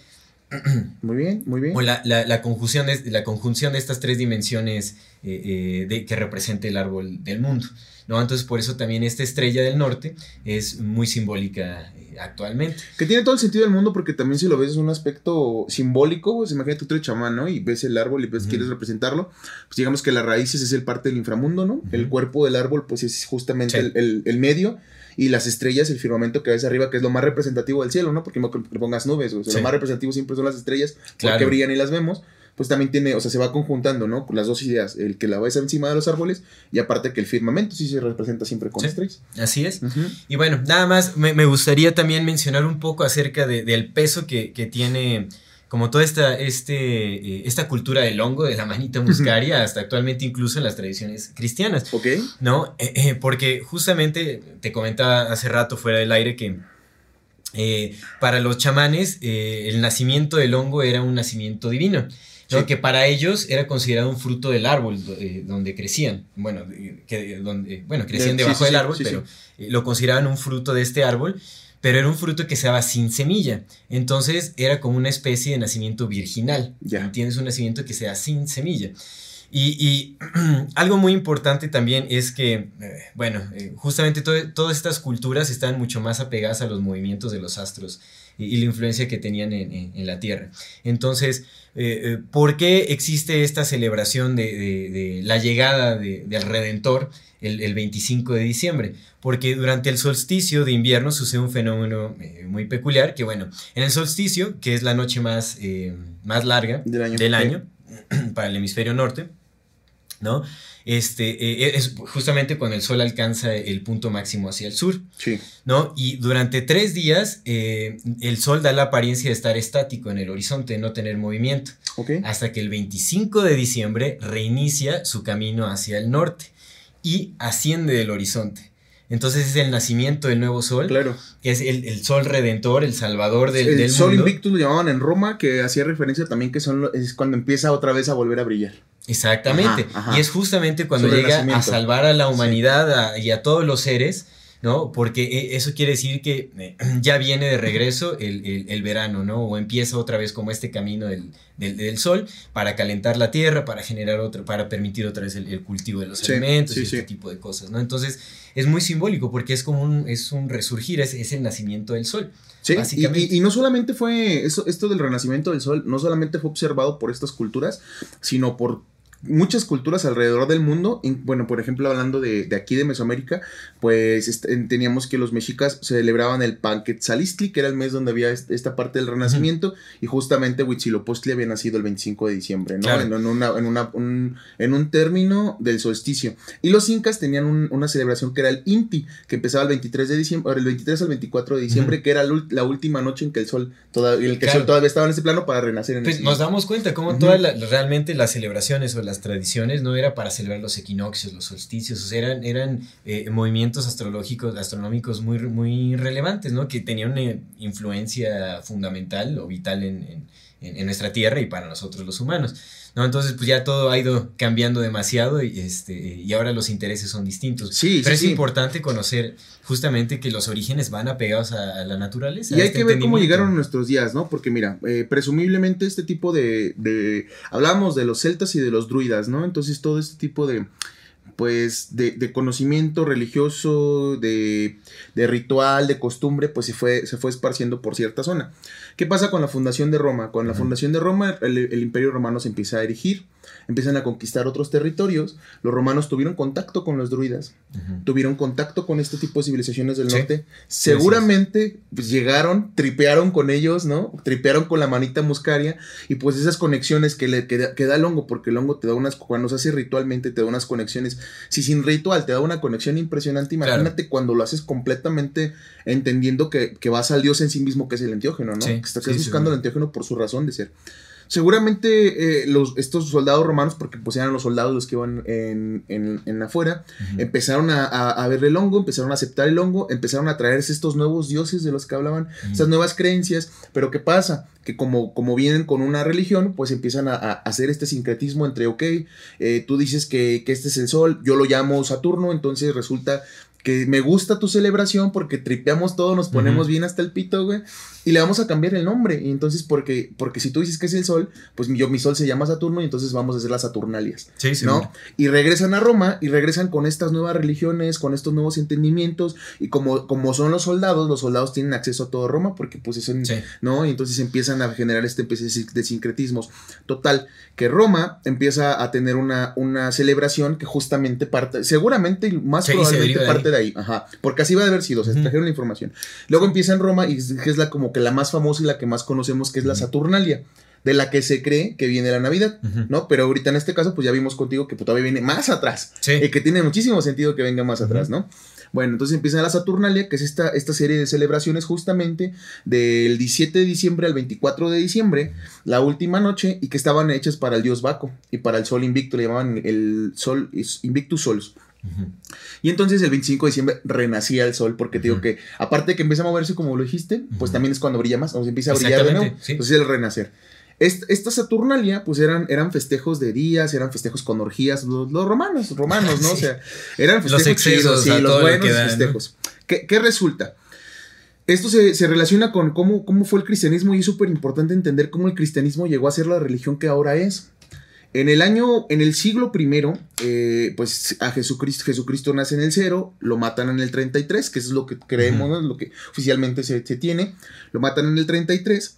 S1: (clears throat)
S2: Muy bien, muy bien.
S1: O la, la, conjunción, de, la conjunción de estas tres dimensiones eh, de, que representa el árbol del mundo. ¿no? Entonces, por eso también esta estrella del norte es muy simbólica eh, actualmente.
S2: Que tiene todo el sentido del mundo porque también si lo ves es un aspecto simbólico, pues imagínate tú eres chamán, ¿no? Y ves el árbol y ves, quieres representarlo, pues digamos que las raíces es el parte del inframundo, ¿no? El cuerpo del árbol pues es justamente el, el, medio y las estrellas, el firmamento que ves arriba, que es lo más representativo del cielo, ¿no? Porque no le pongas nubes, o sea, lo más representativo siempre son las estrellas, porque brillan y las vemos pues también tiene, o sea, se va conjuntando, ¿no? Las dos ideas, el que la ves encima de los árboles y aparte que el firmamento sí se representa siempre con estrellas.
S1: Así es. Y bueno, nada más me, gustaría también mencionar un poco acerca del peso que, tiene como toda esta, este, eh, esta cultura del hongo, de la manita muscaria, hasta actualmente incluso en las tradiciones cristianas.
S2: Ok.
S1: ¿No? Eh, eh, porque justamente te comentaba hace rato fuera del aire que para los chamanes el nacimiento del hongo era un nacimiento divino que para ellos era considerado un fruto del árbol donde crecían. Bueno, que, donde, bueno crecían debajo del árbol, pero lo consideraban un fruto de este árbol pero era un fruto que se daba sin semilla. Entonces era como una especie de nacimiento virginal. Ya. Tienes un nacimiento que se da sin semilla. Y, (clears throat) algo muy importante también es que, eh, bueno, eh, justamente todas estas culturas están mucho más apegadas a los movimientos de los astros y, la influencia que tenían en, la Tierra. Entonces, eh, ¿por qué existe esta celebración de, la llegada del Redentor el, 25 de diciembre? Porque durante el solsticio de invierno sucede un fenómeno muy peculiar, que bueno, en el solsticio, que es la noche más, más larga del año (clears throat) para el hemisferio norte, ¿no? Este, eh, es justamente cuando el sol alcanza el punto máximo hacia el sur, sí. ¿no? Y durante tres días eh, el sol da la apariencia de estar estático en el horizonte, de no tener movimiento, hasta que el 25 de diciembre reinicia su camino hacia el norte y asciende del horizonte. Entonces es el nacimiento del nuevo sol. Claro. Es el, sol redentor, el salvador del, el
S2: sol invictus lo llamaban en Roma, que hacía referencia también que son, es cuando empieza otra vez a volver a brillar.
S1: Exactamente. Y es justamente cuando llega a salvar a la humanidad y a todos los seres, ¿no? Porque e, eso quiere decir que eh, (clears throat) ya viene de regreso el, verano, ¿no? O empieza otra vez como este camino del, sol para calentar la tierra, para generar otro, para permitir otra vez el, cultivo de los alimentos y este tipo de cosas, ¿no? Entonces es muy simbólico porque es como un, es un resurgir, es, es el nacimiento del sol.
S2: Sí, y, y, no solamente fue eso, esto del renacimiento del sol, no solamente fue observado por estas culturas, sino por muchas culturas alrededor del mundo, bueno, por ejemplo, hablando de, aquí de Mesoamérica, pues teníamos que los mexicas celebraban el Panquetzalistli, que era el mes donde había esta parte del renacimiento, y justamente Huitzilopochtli había nacido el 25 de diciembre, ¿no? En, una, en, una, un, en un término del solsticio. Y los incas tenían una celebración que era el Inti, que empezaba el 23 de diciembre, el 23 al 24 de diciembre, que era la, última noche en que el sol, todavía, el que sol todavía estaba en ese plano para renacer en
S1: pues Nos damos cuenta cómo todas realmente las celebraciones o las tradiciones no era para celebrar los equinoccios, los solsticios, eran, eran eh, movimientos astronómicos muy, muy relevantes, ¿no? Que tenían una influencia fundamental o vital en, nuestra Tierra y para nosotros los humanos. ¿No? Entonces, pues ya todo ha ido cambiando demasiado y, este, y ahora los intereses son distintos. Sí, Pero es importante conocer justamente que los orígenes van apegados a, la naturaleza.
S2: Y hay este que ver cómo llegaron nuestros días, ¿no? Porque mira, eh, presumiblemente este tipo de, de... Hablamos de los celtas y de los druidas, ¿no? Entonces todo este tipo de pues de, conocimiento religioso, de, ritual, de costumbre, pues se fue, se fue esparciendo por cierta zona. ¿Qué pasa con la fundación de Roma? Con la fundación de Roma el, imperio romano se empieza a erigir empiezan a conquistar otros territorios, los romanos tuvieron contacto con los druidas, tuvieron contacto con este tipo de civilizaciones del norte, seguramente pues, llegaron, tripearon con ellos, ¿no? Tripearon con la manita muscaria y pues esas conexiones que, le, que, da el hongo, porque el hongo te da unas, cuando se hace ritualmente te da unas conexiones, si sin ritual te da una conexión impresionante, imagínate cuando lo haces completamente entendiendo que, vas al dios en sí mismo que es el enteógeno, ¿no? que estás buscando el enteógeno por su razón de ser. Seguramente eh, los, estos soldados romanos, porque pues eran los soldados los que iban en, en, afuera, empezaron a, ver el hongo, empezaron a aceptar el hongo, empezaron a traerse estos nuevos dioses de los que hablaban, estas nuevas creencias, pero ¿qué pasa? Que como, como vienen con una religión, pues empiezan a, hacer este sincretismo entre, ok, eh, tú dices que, que este es el sol, yo lo llamo Saturno, entonces resulta que me gusta tu celebración porque tripeamos todo, nos ponemos bien hasta el pito, güey y le vamos a cambiar el nombre. Y entonces, porque, porque si tú dices que es el sol, pues yo, mi sol se llama Saturno y entonces vamos a hacer las Saturnalias. Sí, sí. ¿no? Y regresan a Roma y regresan con estas nuevas religiones, con estos nuevos entendimientos. Y como, como son los soldados, los soldados tienen acceso a todo Roma porque pues eso, ¿no? Y entonces empiezan a generar este especie de sincretismos. Total, que Roma empieza a tener una, una celebración que justamente parte, seguramente más probablemente parte de ahí. Ajá. Porque así va a haber sido, se trajeron la información. Luego empieza en Roma y es la como que la más famosa y la que más conocemos, que es la Saturnalia, de la que se cree que viene la Navidad, ¿no? Pero ahorita en este caso, pues ya vimos contigo que pues, todavía viene más atrás. Y que tiene muchísimo sentido que venga más atrás, ¿no? Bueno, entonces empieza la Saturnalia, que es esta, esta serie de celebraciones justamente del 17 de diciembre al 24 de diciembre, la última noche, y que estaban hechas para el dios Baco y para el sol invicto, le llamaban el sol Invictus Solus. Y entonces el 25 de diciembre renacía el sol, porque te digo que, aparte de que empieza a moverse como lo dijiste, pues también es cuando brilla más, o sea, empieza a brillar de nuevo. Entonces el renacer. Esta, Saturnalia, pues eran, eran festejos de días, eran festejos con orgías, los, romanos, romanos, ¿no? (laughs) O sea, eran festejos los excesos, sí, los buenos festejos. ¿Qué, resulta? esto se, relaciona con cómo, cómo, fue el cristianismo y es súper importante entender cómo el cristianismo llegó a ser la religión que ahora es. En el año, en el siglo primero, eh, pues a Jesucristo, Jesucristo nace en el cero, lo matan en el 33, que eso es lo que creemos, lo que oficialmente se, se, tiene, lo matan en el 33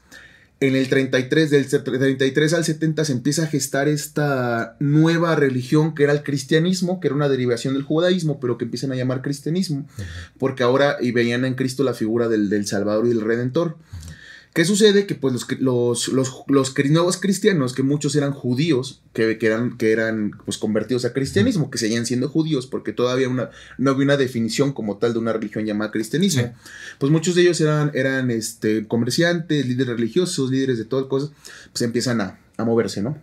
S2: en el 33, del 33 al 70 se empieza a gestar esta nueva religión que era el cristianismo, que era una derivación del judaísmo, pero que empiezan a llamar cristianismo, porque ahora y veían en Cristo la figura del, del Salvador y del Redentor. ¿Qué sucede? Que pues los, los, los, los nuevos cristianos, que muchos eran judíos, que, que, eran, que eran pues convertidos a cristianismo, que seguían siendo judíos, porque todavía una, no había una definición como tal de una religión llamada cristianismo, pues muchos de ellos eran, eran este, comerciantes, líderes religiosos, líderes de todas cosas, pues empiezan a, a moverse, ¿no?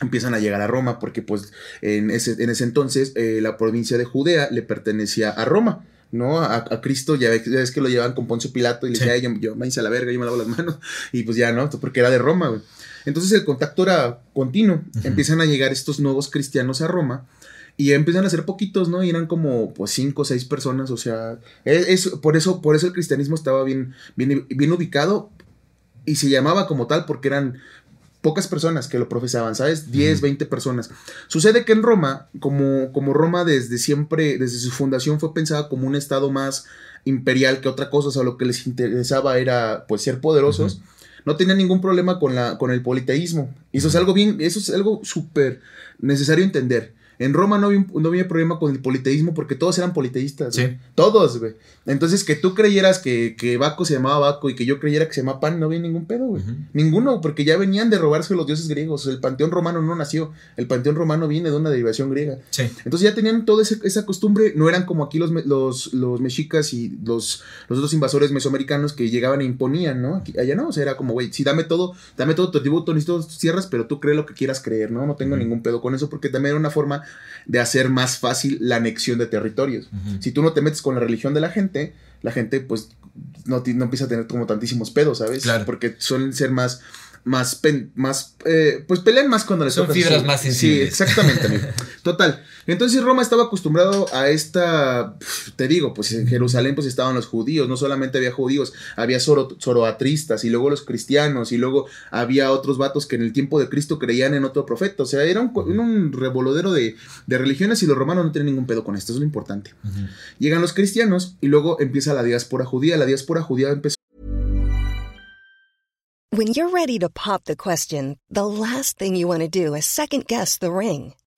S2: empiezan a llegar a Roma, porque pues en ese, en ese entonces eh, la provincia de Judea le pertenecía a Roma. ¿No? A, Cristo, ya ves, que lo llevan con Poncio Pilato y le decía, yo, yo me hice a la verga, yo me lavo las manos, (laughs) y pues ya, ¿no? Porque era de Roma, güey. Entonces el contacto era continuo. Empiezan a llegar estos nuevos cristianos a Roma y empiezan a ser poquitos, ¿no? Y eran como pues cinco o seis personas, o sea, es, por eso por eso el cristianismo estaba bien bien bien ubicado y se llamaba como tal porque eran pocas personas que lo profesaban, ¿sabes? 10, 20 personas. Sucede que en Roma, como, como Roma desde siempre, desde su fundación fue pensada como un estado más imperial que otra cosa, o sea, lo que les interesaba era pues ser poderosos. No tenían ningún problema con, la, con el politeísmo. Y eso es algo bien, eso es algo súper necesario entender. En Roma no había, no había problema con el politeísmo porque todos eran politeístas. Sí. Todos, güey. Entonces, que tú creyeras que, que, Baco se llamaba Baco y que yo creyera que se llamaba Pan, no había ningún pedo, güey. Ninguno, porque ya venían de robarse los dioses griegos. El panteón romano no nació. El panteón romano viene de una derivación griega. Sí. Entonces ya tenían toda esa costumbre. No eran como aquí los, los, los mexicas y los, los otros invasores mesoamericanos que llegaban e imponían, ¿no? allá no, o sea, era como, güey, sí, dame todo, dame todo tu tributo, necesito tus tierras, pero tú crees lo que quieras creer, ¿no? No tengo ningún pedo con eso porque también era una forma de hacer más fácil la anexión de territorios. Si tú no te metes con la religión de la gente, la gente pues no, no empieza a tener como tantísimos pedos, ¿sabes? Claro. Porque suelen ser más más, más eh, pues pelean más cuando les
S1: Son fibras más sensibles.
S2: Sí, exactamente, amigo. (laughs) Total. Entonces Roma estaba acostumbrado a esta, te digo, pues en Jerusalén pues estaban los judíos, no solamente había judíos, había zoroatristas y luego los cristianos y luego había otros vatos que en el tiempo de Cristo creían en otro profeta, o sea, era un, un revolodero de, de, religiones y los romanos no tienen ningún pedo con esto, eso es lo importante. Llegan los cristianos y luego empieza la diáspora judía, la diáspora judía empezó
S3: When you're ready to pop the question, the last thing you want to do is second guess the ring.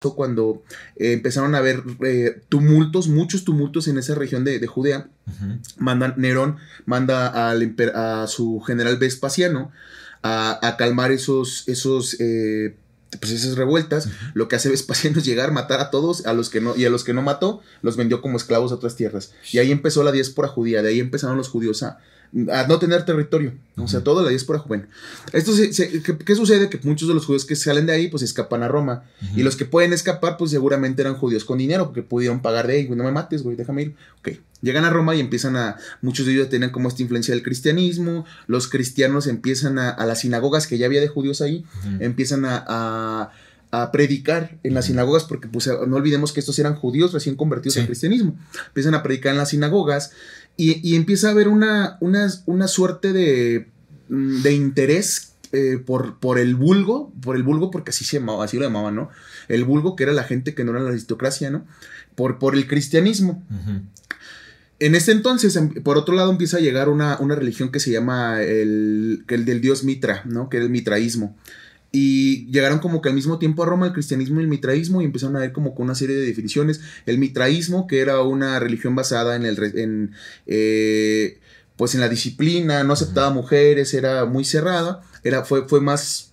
S2: cuando eh, empezaron a haber eh, tumultos, muchos tumultos en esa región de, Judea, mandan, Nerón manda al, a su general Vespasiano a, calmar esos, esos eh, pues esas revueltas, lo que hace Vespasiano es llegar, matar a todos, a los que no, y a los que no mató, los vendió como esclavos a otras tierras. Y ahí empezó la diáspora judía, de ahí empezaron los judíos a, a no tener territorio, o sea, toda la diáspora joven. Esto ¿qué, sucede? Que muchos de los judíos que salen de ahí, pues escapan a Roma. Y los que pueden escapar, pues seguramente eran judíos con dinero, porque pudieron pagar de ahí, güey, no me mates, güey, déjame ir. Ok, llegan a Roma y empiezan a, muchos de ellos tienen como esta influencia del cristianismo, los cristianos empiezan a, a las sinagogas que ya había de judíos ahí, empiezan a, a predicar en las sinagogas, porque pues no olvidemos que estos eran judíos recién convertidos al cristianismo. Empiezan a predicar en las sinagogas y, empieza a haber una, una, suerte de, mm, de interés eh, por, por, el vulgo, por el vulgo, porque así se llamaba, así lo llamaban, ¿no? El vulgo, que era la gente que no era la aristocracia, ¿no? Por, por el cristianismo. en este entonces, em, por otro lado, empieza a llegar una, religión que se llama el, el, del dios Mitra, ¿no? Que era el mitraísmo. Y llegaron como que al mismo tiempo a Roma el cristianismo y el mitraísmo y empezaron a ver como con una serie de definiciones. El mitraísmo, que era una religión basada en el... En, eh, pues en la disciplina, no aceptaba mujeres, era muy cerrada, era, fue, fue más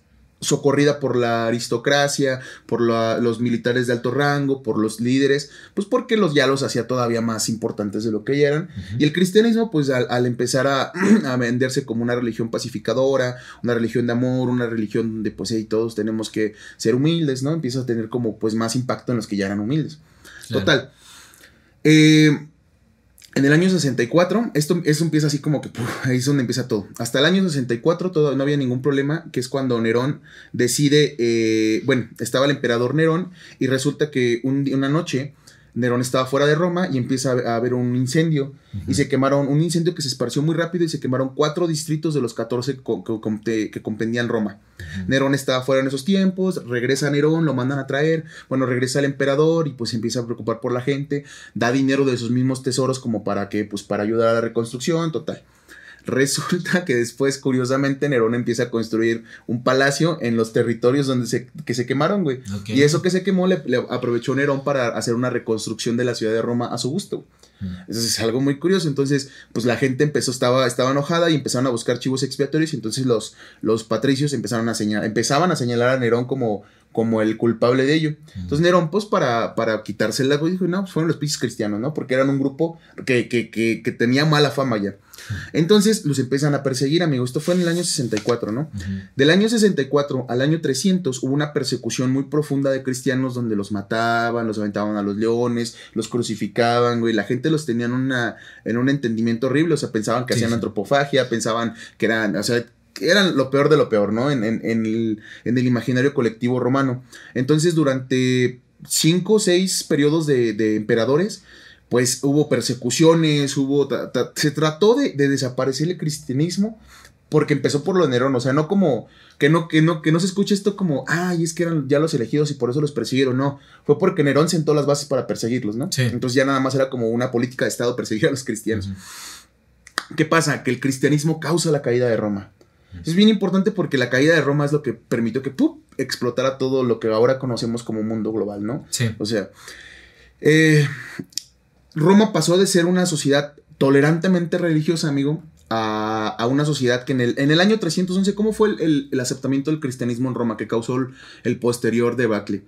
S2: socorrida por la aristocracia, por los militares de alto rango, por los líderes, pues porque los ya los hacía todavía más importantes de lo que ya eran. Y el cristianismo, pues al, empezar a, (clears throat) a, venderse como una religión pacificadora, una religión de amor, una religión donde pues ahí todos tenemos que ser humildes, ¿no? Empieza a tener como pues más impacto en los que ya eran humildes. Total. Eh, en el año 64, esto, eso empieza así como que ahí es donde empieza todo. Hasta el año 64 todo, no había ningún problema, que es cuando Nerón decide, eh, bueno, estaba el emperador Nerón y resulta que un, una noche Nerón estaba fuera de Roma y empieza a haber un incendio. Y se quemaron, un incendio que se esparció muy rápido y se quemaron cuatro distritos de los 14 que, compendían Roma. Nerón estaba fuera en esos tiempos, regresa Nerón, lo mandan a traer, bueno, regresa el emperador y pues se empieza a preocupar por la gente, da dinero de sus mismos tesoros como para que, pues para ayudar a la reconstrucción, total. Resulta que después, curiosamente, Nerón empieza a construir un palacio en los territorios donde se, que se quemaron, güey. Y eso que se quemó le, aprovechó Nerón para hacer una reconstrucción de la ciudad de Roma a su gusto. Eso es algo muy curioso. Entonces, pues la gente empezó, estaba, estaba enojada y empezaron a buscar chivos expiatorios. Y entonces los, los patricios empezaron a señalar, empezaban a señalar a Nerón como, como el culpable de ello. Entonces Nerón, pues para, para quitársela, pues, dijo, no, pues fueron los pinches cristianos, ¿no? Porque eran un grupo que, que, que, que tenía mala fama ya. Entonces los empiezan a perseguir, amigo. Esto fue en el año 64, ¿no? Del año 64 al año 300 hubo una persecución muy profunda de cristianos donde los mataban, los aventaban a los leones, los crucificaban, güey. La gente los tenía en, una, en un entendimiento horrible, o sea, pensaban que hacían antropofagia, pensaban que eran, o sea, eran lo peor de lo peor, ¿no? En, en, el, en el imaginario colectivo romano. Entonces, durante cinco o seis periodos de, de emperadores, pues hubo persecuciones, hubo, se trató de, desaparecer el cristianismo porque empezó por lo de Nerón, o sea, no como, que no, que no, que no se escuche esto como, ay, es que eran ya los elegidos y por eso los persiguieron, no, fue porque Nerón sentó las bases para perseguirlos, ¿no? Entonces ya nada más era como una política de Estado perseguir a los cristianos. ¿Qué pasa? Que el cristianismo causa la caída de Roma. Es bien importante porque la caída de Roma es lo que permitió que ¡pum! explotara todo lo que ahora conocemos como mundo global, ¿no? Sí. O sea, eh, Roma pasó de ser una sociedad tolerantemente religiosa, amigo, a, una sociedad que en el, en el año 311, ¿cómo fue el, aceptamiento del cristianismo en Roma que causó el, posterior debacle?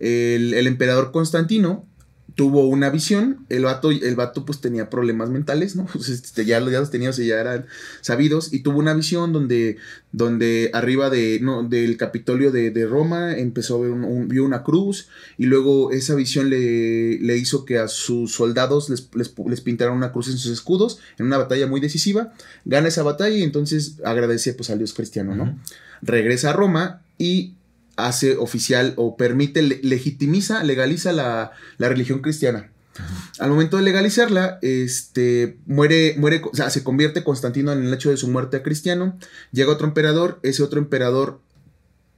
S2: El, el emperador Constantino tuvo una visión, el vato, el vato pues tenía problemas mentales, ¿no? (laughs) Pues, este, ya, ya los tenía, o ya eran sabidos, y tuvo una visión donde, donde arriba de, no, del Capitolio de, Roma empezó a ver un, vio una cruz, y luego esa visión le, le hizo que a sus soldados les, les, pintaran una cruz en sus escudos, en una batalla muy decisiva, gana esa batalla y entonces agradece pues al Dios cristiano, ¿no? Regresa a Roma y hace oficial o permite, legitimiza, legaliza la, religión cristiana. Al momento de legalizarla, este, muere, muere, o sea, se convierte Constantino en el hecho de su muerte a cristiano, llega otro emperador, ese otro emperador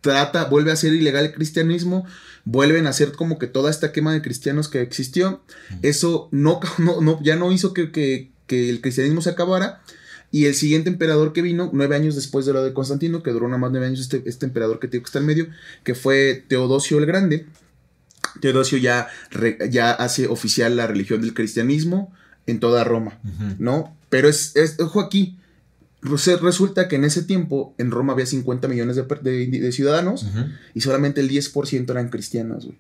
S2: trata, vuelve a ser ilegal el cristianismo, vuelven a hacer como que toda esta quema de cristianos que existió, eso (laughs) no, no, ya no hizo que, que, que el cristianismo se acabara, y el siguiente emperador que vino, nueve años después de lo de Constantino, que duró nada más nueve años este, este emperador que tengo que está en medio, que fue Teodosio el Grande. Teodosio ya, ya hace oficial la religión del cristianismo en toda Roma, ¿no? Pero es, ojo aquí, resulta que en ese tiempo en Roma había 50 millones de, ciudadanos y solamente el 10% eran cristianos, güey.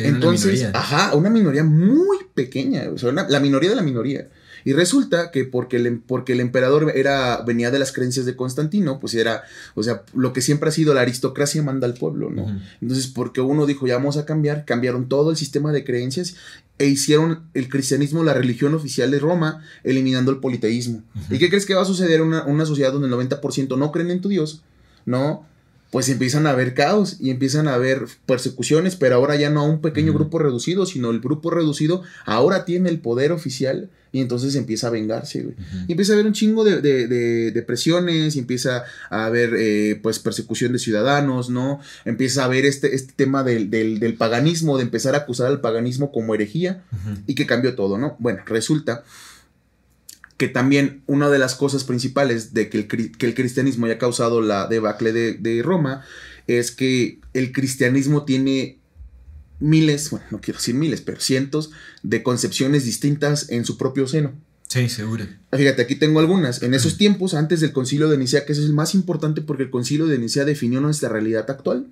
S2: Entonces, ajá, una minoría muy pequeña, o sea, la minoría de la minoría. Y resulta que porque el, em, porque el emperador era, venía de las creencias de Constantino, pues era, o sea, lo que siempre ha sido la aristocracia manda al pueblo, ¿no? Entonces, porque uno dijo, ya vamos a cambiar, cambiaron todo el sistema de creencias e hicieron el cristianismo la religión oficial de Roma, eliminando el politeísmo. ¿Y qué crees que va a suceder en una, una sociedad donde el 90% no creen en tu Dios? ¿No? Pues empiezan a haber caos y empiezan a haber persecuciones, pero ahora ya no a un pequeño grupo reducido, sino el grupo reducido ahora tiene el poder oficial y entonces empieza a vengarse, güey. Y empieza a haber un chingo de, de, presiones, y empieza a haber, eh, pues, persecución de ciudadanos, ¿no? Empieza a haber este, este tema del, del, paganismo, de empezar a acusar al paganismo como herejía, y que cambió todo, ¿no? Bueno, resulta que también una de las cosas principales de que el, que el cristianismo haya causado la debacle de, de Roma es que el cristianismo tiene miles, bueno, no quiero decir miles, pero cientos de concepciones distintas en su propio seno.
S1: Sí, seguro.
S2: Fíjate, aquí tengo algunas. En esos tiempos, antes del concilio de Nicea, que es el más importante porque el concilio de Nicea definió nuestra realidad actual.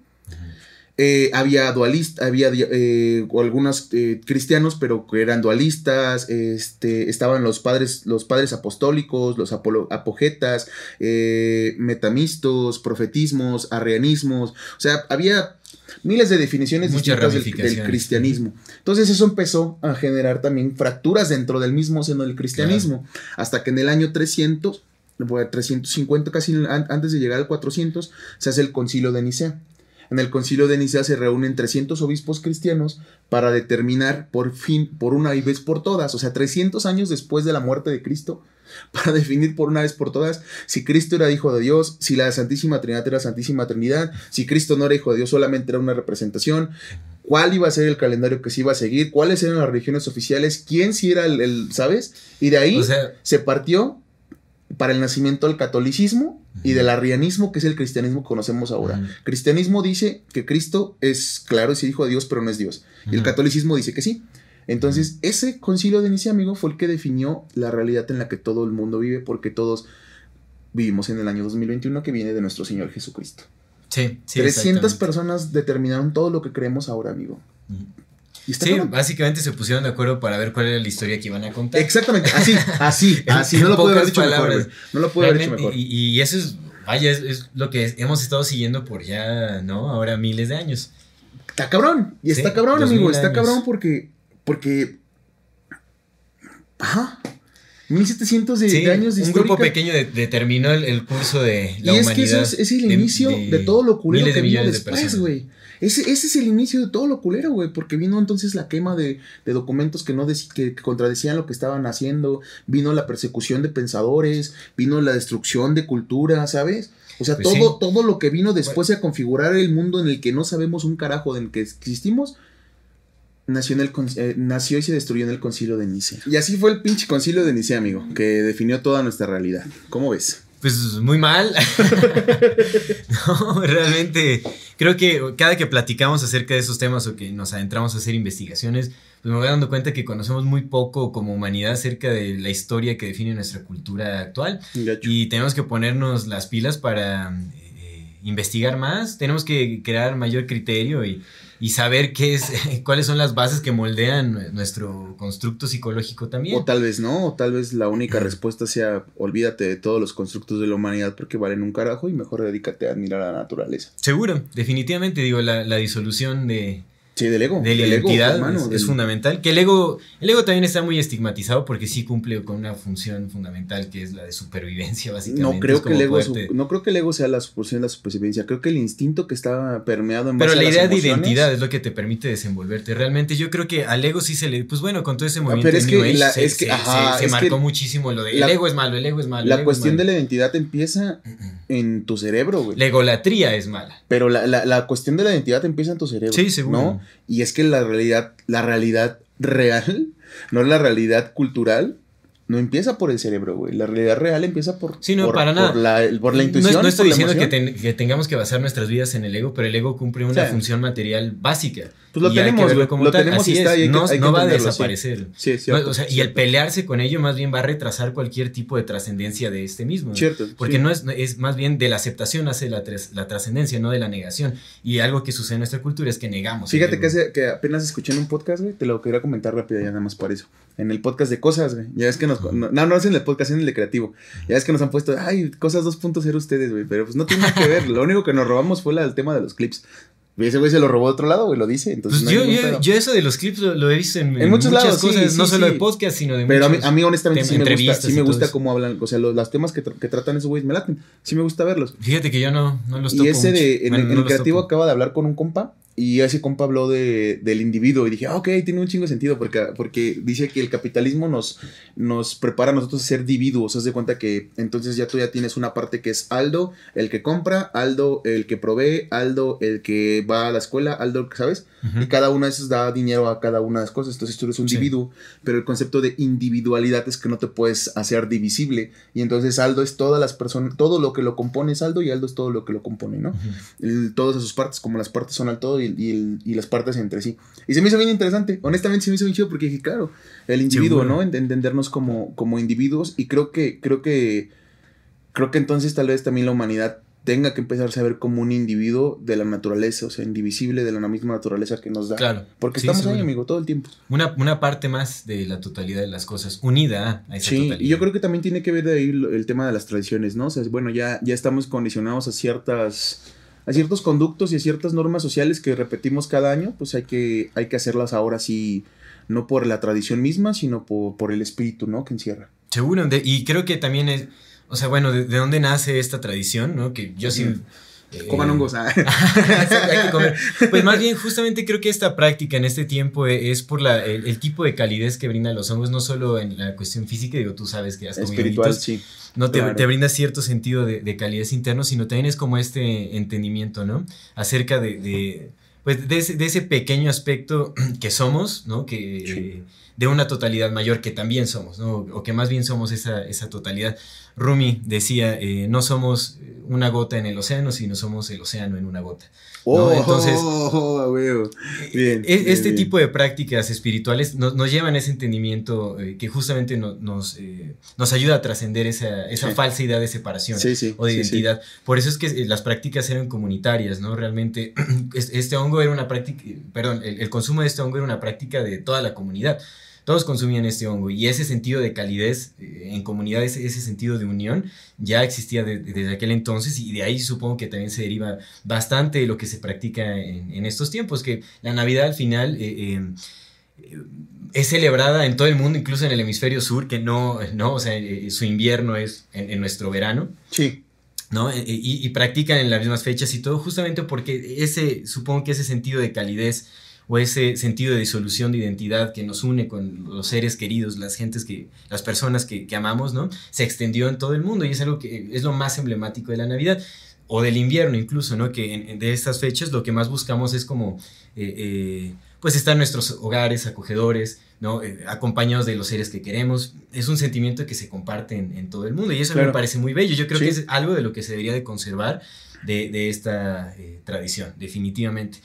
S2: Eh, había dualistas, había eh, algunos eh, cristianos, pero que eran dualistas, este, estaban los padres, los padres apostólicos, los apogetas, metamistos, profetismos, arrianismos, o sea, había miles de definiciones distintas del, cristianismo. Entonces eso empezó a generar también fracturas dentro del mismo seno del cristianismo, hasta que en el año 300, 350 casi antes de llegar al 400, se hace el concilio de Nicea. En el concilio de Nicea se reúnen 300 obispos cristianos para determinar por fin, por una vez por todas, o sea, 300 años después de la muerte de Cristo, (laughs) para definir por una vez por todas si Cristo era hijo de Dios, si la Santísima Trinidad era Santísima Trinidad, si Cristo no era hijo de Dios, solamente era una representación, cuál iba a ser el calendario que se iba a seguir, cuáles eran las religiones oficiales, quién si era el, ¿sabes? Y de ahí se partió para el nacimiento del catolicismo y del arrianismo, que es el cristianismo que conocemos ahora. Cristianismo dice que Cristo es, claro, es hijo de Dios, pero no es Dios. Y el catolicismo dice que sí. Entonces, ese concilio de Nicea, amigo, fue el que definió la realidad en la que todo el mundo vive, porque todos vivimos en el año 2021 que viene de nuestro Señor Jesucristo.
S1: Sí,
S2: sí. 300 personas determinaron todo lo que creemos ahora, amigo.
S1: Sí, básicamente se pusieron de acuerdo para ver cuál era la historia que iban a contar.
S2: Exactamente, así, (laughs) así, así. no lo puedo haber dicho mejor. No lo puedo haber dicho mejor.
S1: Y, eso es, vaya, es, lo que hemos estado siguiendo por ya, ¿no? Ahora miles de años.
S2: Está cabrón. Y está cabrón, amigo. Está cabrón porque porque. Ajá. 1700 de, años de
S1: Un grupo pequeño determinó el, curso de la y es que eso
S2: es, el inicio de, todo lo culero que vino después, güey. Ese, ese, es el inicio de todo lo culero, güey, porque vino entonces la quema de, documentos que no que, contradecían lo que estaban haciendo, vino la persecución de pensadores, vino la destrucción de cultura, ¿sabes? O sea, pues todo, todo lo que vino después a configurar el mundo en el que no sabemos un carajo en el que existimos, nació, en el, eh, nació y se destruyó en el concilio de Nicea. Y así fue el pinche concilio de Nicea, amigo, que definió toda nuestra realidad. ¿Cómo ves?
S1: Pues muy mal. (laughs) no, realmente creo que cada que platicamos acerca de esos temas o que nos adentramos a hacer investigaciones, pues me voy dando cuenta que conocemos muy poco como humanidad acerca de la historia que define nuestra cultura actual. Y tenemos que ponernos las pilas para eh, investigar más, tenemos que crear mayor criterio y y saber qué es, (laughs) cuáles son las bases que moldean nuestro constructo psicológico también.
S2: O tal vez no, o tal vez la única respuesta sea olvídate de todos los constructos de la humanidad porque valen un carajo y mejor dedícate a admirar a la naturaleza.
S1: Seguro, definitivamente digo, la, la disolución de,
S2: Sí, del ego.
S1: De la identidad es, fundamental. Que el ego, el ego también está muy estigmatizado porque sí cumple con una función fundamental que es la de supervivencia, (laughs) básicamente.
S2: No creo, que el, ego no creo que el ego sea la función de la supervivencia. Creo que el instinto que está permeado en
S1: base Pero la idea de identidad es lo que te permite desenvolverte. Realmente yo creo que al ego sí se le. Pues bueno, con todo ese ah, movimiento. Pero es que, se, marcó muchísimo lo de. el ego es malo, el ego es malo.
S2: La cuestión de la identidad empieza en tu cerebro, güey.
S1: La egolatría es mala.
S2: Pero la, la, cuestión de la identidad empieza en tu cerebro. Sí, seguro. ¿no? Y es que la realidad, la realidad real, (laughs) no la realidad cultural, no empieza por el cerebro, güey. La realidad real empieza por,
S1: sí, no, para nada. por, la, intuición. No, estoy diciendo que, tengamos que basar nuestras vidas en el ego, pero el ego cumple una función material básica.
S2: Pues lo tenemos, lo tenemos y está,
S1: no, no va a desaparecer. Sí, o sea, y el pelearse con ello más bien va a retrasar cualquier tipo de trascendencia de este mismo. Cierto. Porque no es, es más bien de la aceptación hace la, la trascendencia, no de la negación. Y algo que sucede en nuestra cultura es que negamos.
S2: Fíjate que, que apenas escuché en un podcast, güey, te lo quería comentar rápido ya nada más por eso. En el podcast de cosas, güey. Ya es que nos. No, no, es en el podcast, es en el de creativo. Ya es que nos han puesto, ay, cosas 2.0 ustedes, güey. Pero pues no tiene nada que ver. (laughs) Lo único que nos robamos fue el tema de los clips. Ese güey se lo robó de otro lado, güey, lo dice. Entonces
S1: pues yo, yo, yo, eso de los clips lo, he visto en, muchos muchas cosas, no solo de podcast, sino de
S2: Pero a mí, a mí honestamente sí me gusta, sí me gusta cómo hablan, o sea, los, los temas que, que tratan esos güeyes me laten, sí me gusta verlos.
S1: Fíjate que yo no, no los toco
S2: Y ese de, en, el creativo acaba de hablar con un compa y ese compa habló de, del individuo y dije, ah, ok, tiene un chingo de sentido porque, porque dice que el capitalismo nos, nos prepara a nosotros a ser individuos. Haz de cuenta que entonces ya tú ya tienes una parte que es Aldo, el que compra, Aldo, el que provee, Aldo, el que va a la escuela, Aldo, ¿sabes? Y cada uno de esos da dinero a cada una de las cosas. Entonces tú eres un individuo, pero el concepto de individualidad es que no te puedes hacer divisible. Y entonces Aldo es todas las personas, todo lo que lo compone es Aldo y Aldo es todo lo que lo compone, ¿no? todas sus partes, como las partes son al todo y, y, las partes entre sí. Y se me hizo bien interesante, honestamente se me hizo bien chido porque dije, claro, el individuo, ¿no? Entendernos como, como individuos y creo que, creo que, creo que entonces tal vez también la humanidad tenga que empezar a ver como un individuo de la naturaleza, o sea, indivisible de la misma naturaleza que nos da. Claro. Porque estamos ahí, amigo, todo el tiempo.
S1: Una, una, parte más de la totalidad de las cosas, unida a esa sí,
S2: y yo creo que también tiene que ver de ahí el tema de las tradiciones, ¿no? O sea, bueno, ya, ya estamos condicionados a ciertas a ciertos conductos y a ciertas normas sociales que repetimos cada año, pues hay que, hay que hacerlas ahora sí, no por la tradición misma, sino por, el espíritu, ¿no? Que encierra.
S1: Seguro, y creo que también es, o sea, bueno, ¿de, dónde nace esta tradición, no? Que yo sí...
S2: Coman hongos, ¿ah? (laughs) (laughs)
S1: Pues más bien, justamente creo que esta práctica en este tiempo e, es por la, el, tipo de calidez que brindan los hongos, no solo en la cuestión física, digo, tú sabes que has comido Espiritual, sí. No te, te, brinda cierto sentido de, de, calidez interno, sino también es como este entendimiento, ¿no? Acerca de, de pues, de ese, de ese, pequeño aspecto (clears throat) que somos, ¿no? Que de una totalidad mayor que también somos, ¿no? o que más bien somos esa, esa totalidad. Rumi decía, eh, no somos una gota en el océano, sino somos el océano en una gota. Oh, Entonces, (laughs) oh, bien, e, este tipo de prácticas espirituales nos, llevan a ese entendimiento eh, que justamente nos, eh, nos ayuda a trascender esa, esa falsa idea de separación o de identidad. Por eso es que las prácticas eran comunitarias, ¿no? Realmente (clears throat) este hongo era una práctica, perdón, el consumo de este hongo era una práctica de toda la comunidad todos consumían este hongo y ese sentido de calidez eh, en comunidad, ese, sentido de unión ya existía desde aquel entonces y de ahí supongo que también se deriva bastante lo que se practica en, estos tiempos, que la Navidad al final... Eh, em, es celebrada en todo el mundo, incluso en el hemisferio sur, que no, no o sea, eh, su invierno es en, nuestro verano. Sí. ¿no? Y, y, practican en las mismas fechas y todo, justamente porque ese, supongo que ese sentido de calidez o ese sentido de disolución de identidad que nos une con los seres queridos, las gentes que, las personas que, amamos, ¿no? Se extendió en todo el mundo y es algo que es lo más emblemático de la Navidad o del invierno incluso, ¿no? Que de estas fechas lo que más buscamos es como, eh, eh, pues estar en nuestros hogares acogedores, ¿no? Eh, acompañados de los seres que queremos. Es un sentimiento que se comparte en, todo el mundo y eso me parece muy bello. Yo creo que es algo de lo que se debería de conservar de, esta eh, tradición, definitivamente.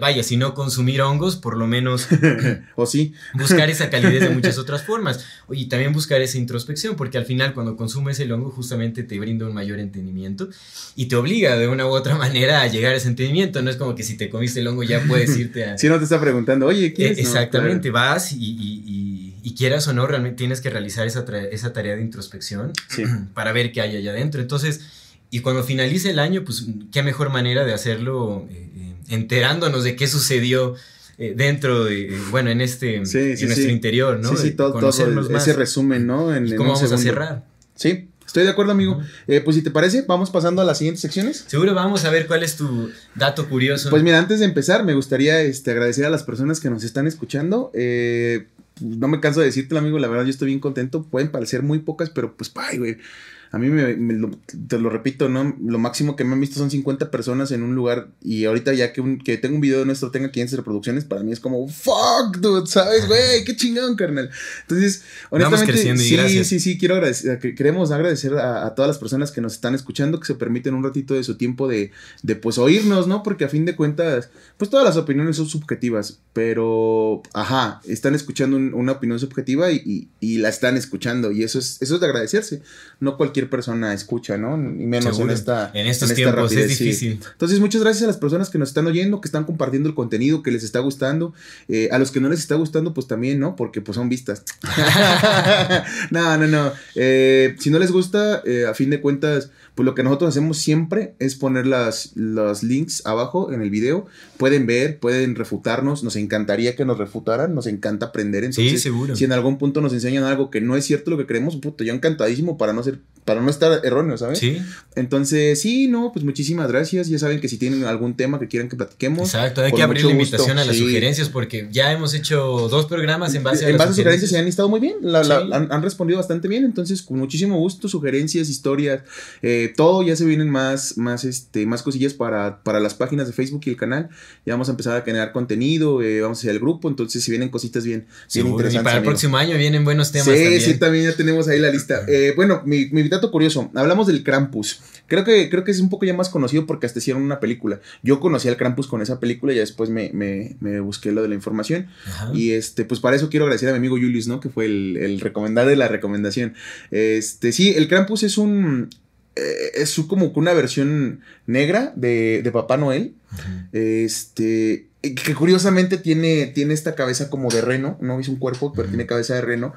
S1: vaya, si no consumir hongos, por lo menos (laughs)
S2: o sí.
S1: buscar esa calidez de (laughs) muchas otras formas. Y también buscar esa introspección, porque al final cuando consumes el hongo justamente te brinda un mayor entendimiento y te obliga de una u otra manera a llegar a ese entendimiento. No es como que si te comiste el hongo ya puedes irte a... (laughs)
S2: si no te está preguntando, oye, ¿qué es?
S1: exactamente, vas y, quieras o no, realmente tienes que realizar esa, esa tarea de introspección (clears throat) para ver qué hay allá adentro. Entonces, y cuando finalice el año, pues qué mejor manera de hacerlo eh, eh, enterándonos de qué sucedió eh, dentro de, bueno, en este, en nuestro interior, ¿no?
S2: Sí, sí, todo, ese resumen, ¿no?
S1: En, ¿Cómo vamos a cerrar?
S2: Sí, Estoy de acuerdo, amigo. pues si te parece, vamos pasando a las siguientes secciones.
S1: Seguro vamos a ver cuál es tu dato curioso.
S2: Pues mira, antes de empezar, me gustaría este, agradecer a las personas que nos están escuchando. no me canso de decirte, amigo, la verdad yo estoy bien contento. Pueden parecer muy pocas, pero pues, ay, güey a mí me, te lo repito, ¿no? Lo máximo que me han visto son 50 personas en un lugar y ahorita ya que, que tengo un video nuestro tenga 500 reproducciones, para mí es como, fuck, dude, ¿sabes, güey? Qué chingón, carnal. Entonces, honestamente, sí, sí, sí, quiero agradecer, queremos agradecer a, todas las personas que nos están escuchando, que se permiten un ratito de su tiempo de, de, pues, oírnos, ¿no? Porque a fin de cuentas, pues, todas las opiniones son subjetivas, pero, ajá, están escuchando una opinión subjetiva y, y, la están escuchando y eso es, eso es de agradecerse. No cualquier persona escucha, ¿no? Y menos en esta.
S1: En estos tiempos es difícil.
S2: Entonces, muchas gracias a las personas que nos están oyendo, que están compartiendo el contenido, que les está gustando. Eh, a los que no les está gustando, pues también, ¿no? Porque pues son vistas. (laughs) no, no, no. Eh, si no les gusta, eh, a fin de cuentas, pues lo que nosotros hacemos siempre es poner las, los links abajo en el video. Pueden ver, pueden refutarnos. Nos encantaría que nos refutaran. Nos encanta aprender. Entonces, sí, seguro. Si en algún punto nos enseñan algo que no es cierto lo que creemos, puto, yo encantadísimo para no ser para no estar erróneo, ¿sabes? Sí. Entonces, sí, no, pues muchísimas gracias. Ya saben que si tienen algún tema que quieran que platiquemos.
S1: Exacto, hay que abrir la invitación a las sugerencias porque ya hemos hecho dos programas en base
S2: a En base a sugerencias se han estado muy bien, han, respondido bastante bien, entonces con muchísimo gusto, sugerencias, historias, eh, todo, ya se vienen más, más, este, más cosillas para, para las páginas de Facebook y el canal. Ya vamos a empezar a generar contenido, eh, vamos hacia el grupo, entonces si vienen cositas bien, interesantes. Y
S1: para el próximo año vienen buenos temas.
S2: Sí, sí, también ya tenemos ahí la lista. (laughs) Eh, bueno, mi, mi dato curioso, hablamos del Krampus. Creo que, creo que es un poco ya más conocido porque hasta hicieron una película. Yo conocí al Krampus con esa película y después me, me, busqué lo de la información. Y este, pues para eso quiero agradecer a mi amigo Julius, ¿no? Que fue el, el recomendado de la recomendación. Este, sí, el Krampus es un. Eh, es como una versión negra de, de Papá Noel. Este. Que curiosamente tiene, tiene esta cabeza como de reno. No es un cuerpo, pero tiene cabeza de reno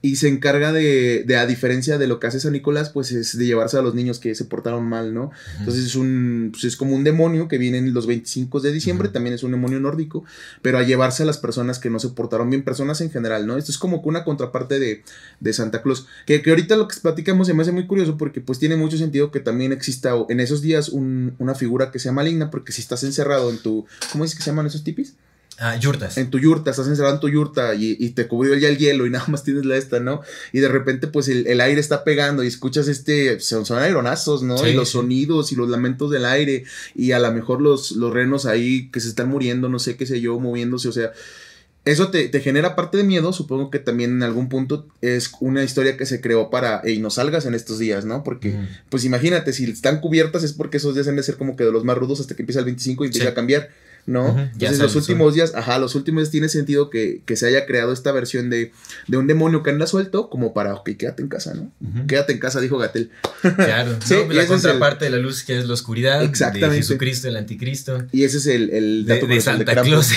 S2: y se encarga de, de, a diferencia de lo que hace San Nicolás, pues es de llevarse a los niños que se portaron mal, ¿no? Entonces es un, pues es como un demonio que viene en los 25 de diciembre, también es un demonio nórdico, pero a llevarse a las personas que no se portaron bien, personas en general, ¿no? Esto es como una contraparte de, de Santa Claus, que, que, ahorita lo que platicamos se me hace muy curioso porque pues tiene mucho sentido que también exista en esos días un, una figura que sea maligna, porque si estás encerrado en tu, ¿cómo es que se llaman esos tipis?
S1: Ah, yurtas.
S2: En tu yurta, estás encerrado en tu yurta y, te cubrió ya el hielo y (laughs) nada más tienes la esta, ¿no? Y de repente, pues el, aire está pegando y escuchas este, son, son aeronazos, ¿no? y los sonidos y los lamentos del aire y a lo mejor los, los renos ahí que se están muriendo, no sé qué sé yo, moviéndose, o sea. Eso te, genera parte de miedo, supongo que también en algún punto es una historia que se creó para, y no salgas en estos días, ¿no? Porque, pues imagínate, si están cubiertas es porque esos días han de ser como que de los más rudos hasta que empieza el 25 y empieza a cambiar. ¿No? Entonces, los últimos días, ajá, los últimos días tiene sentido que, se haya creado esta versión de, de, un demonio que anda suelto, como para, ok, quédate en casa, ¿no? Quédate en casa, dijo Gatel.
S1: Claro, (laughs) sí, la contraparte de la luz que es la oscuridad, Exactamente. de Jesucristo, el anticristo.
S2: Y ese es el, el
S1: dato de, de Santa Claus.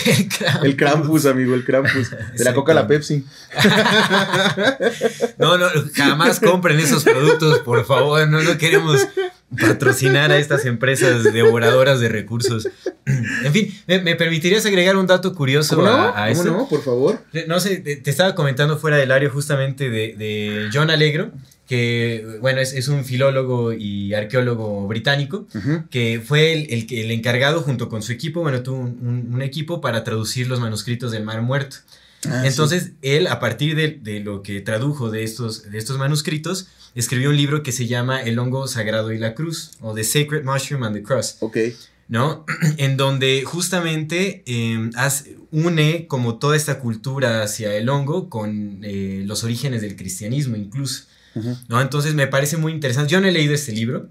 S2: El Krampus. amigo, el Krampus. (laughs) De la coca a la Pepsi. (laughs)
S1: no, no, jamás compren esos productos, por favor, no, no queremos patrocinar a estas empresas devoradoras de recursos. (clears throat) en fin, ¿me, permitirías agregar un dato curioso a,
S2: eso? no? Por favor.
S1: No sé, te, estaba comentando fuera del área justamente de, John Allegro, que, bueno, es, un filólogo y arqueólogo británico, que fue el, el, encargado junto con su equipo, bueno, tuvo un, equipo para traducir los manuscritos del Mar Muerto. Ah, Entonces, él, a partir de, de, lo que tradujo de estos, de estos manuscritos, escribió un libro que se llama El hongo sagrado y la cruz, o The Sacred Mushroom and the Cross.
S2: Ok.
S1: ¿no? (clears throat) En donde justamente em, une como toda esta cultura hacia el hongo con eh, los orígenes del cristianismo incluso, ¿no? Entonces me parece muy interesante. Yo no he leído este libro.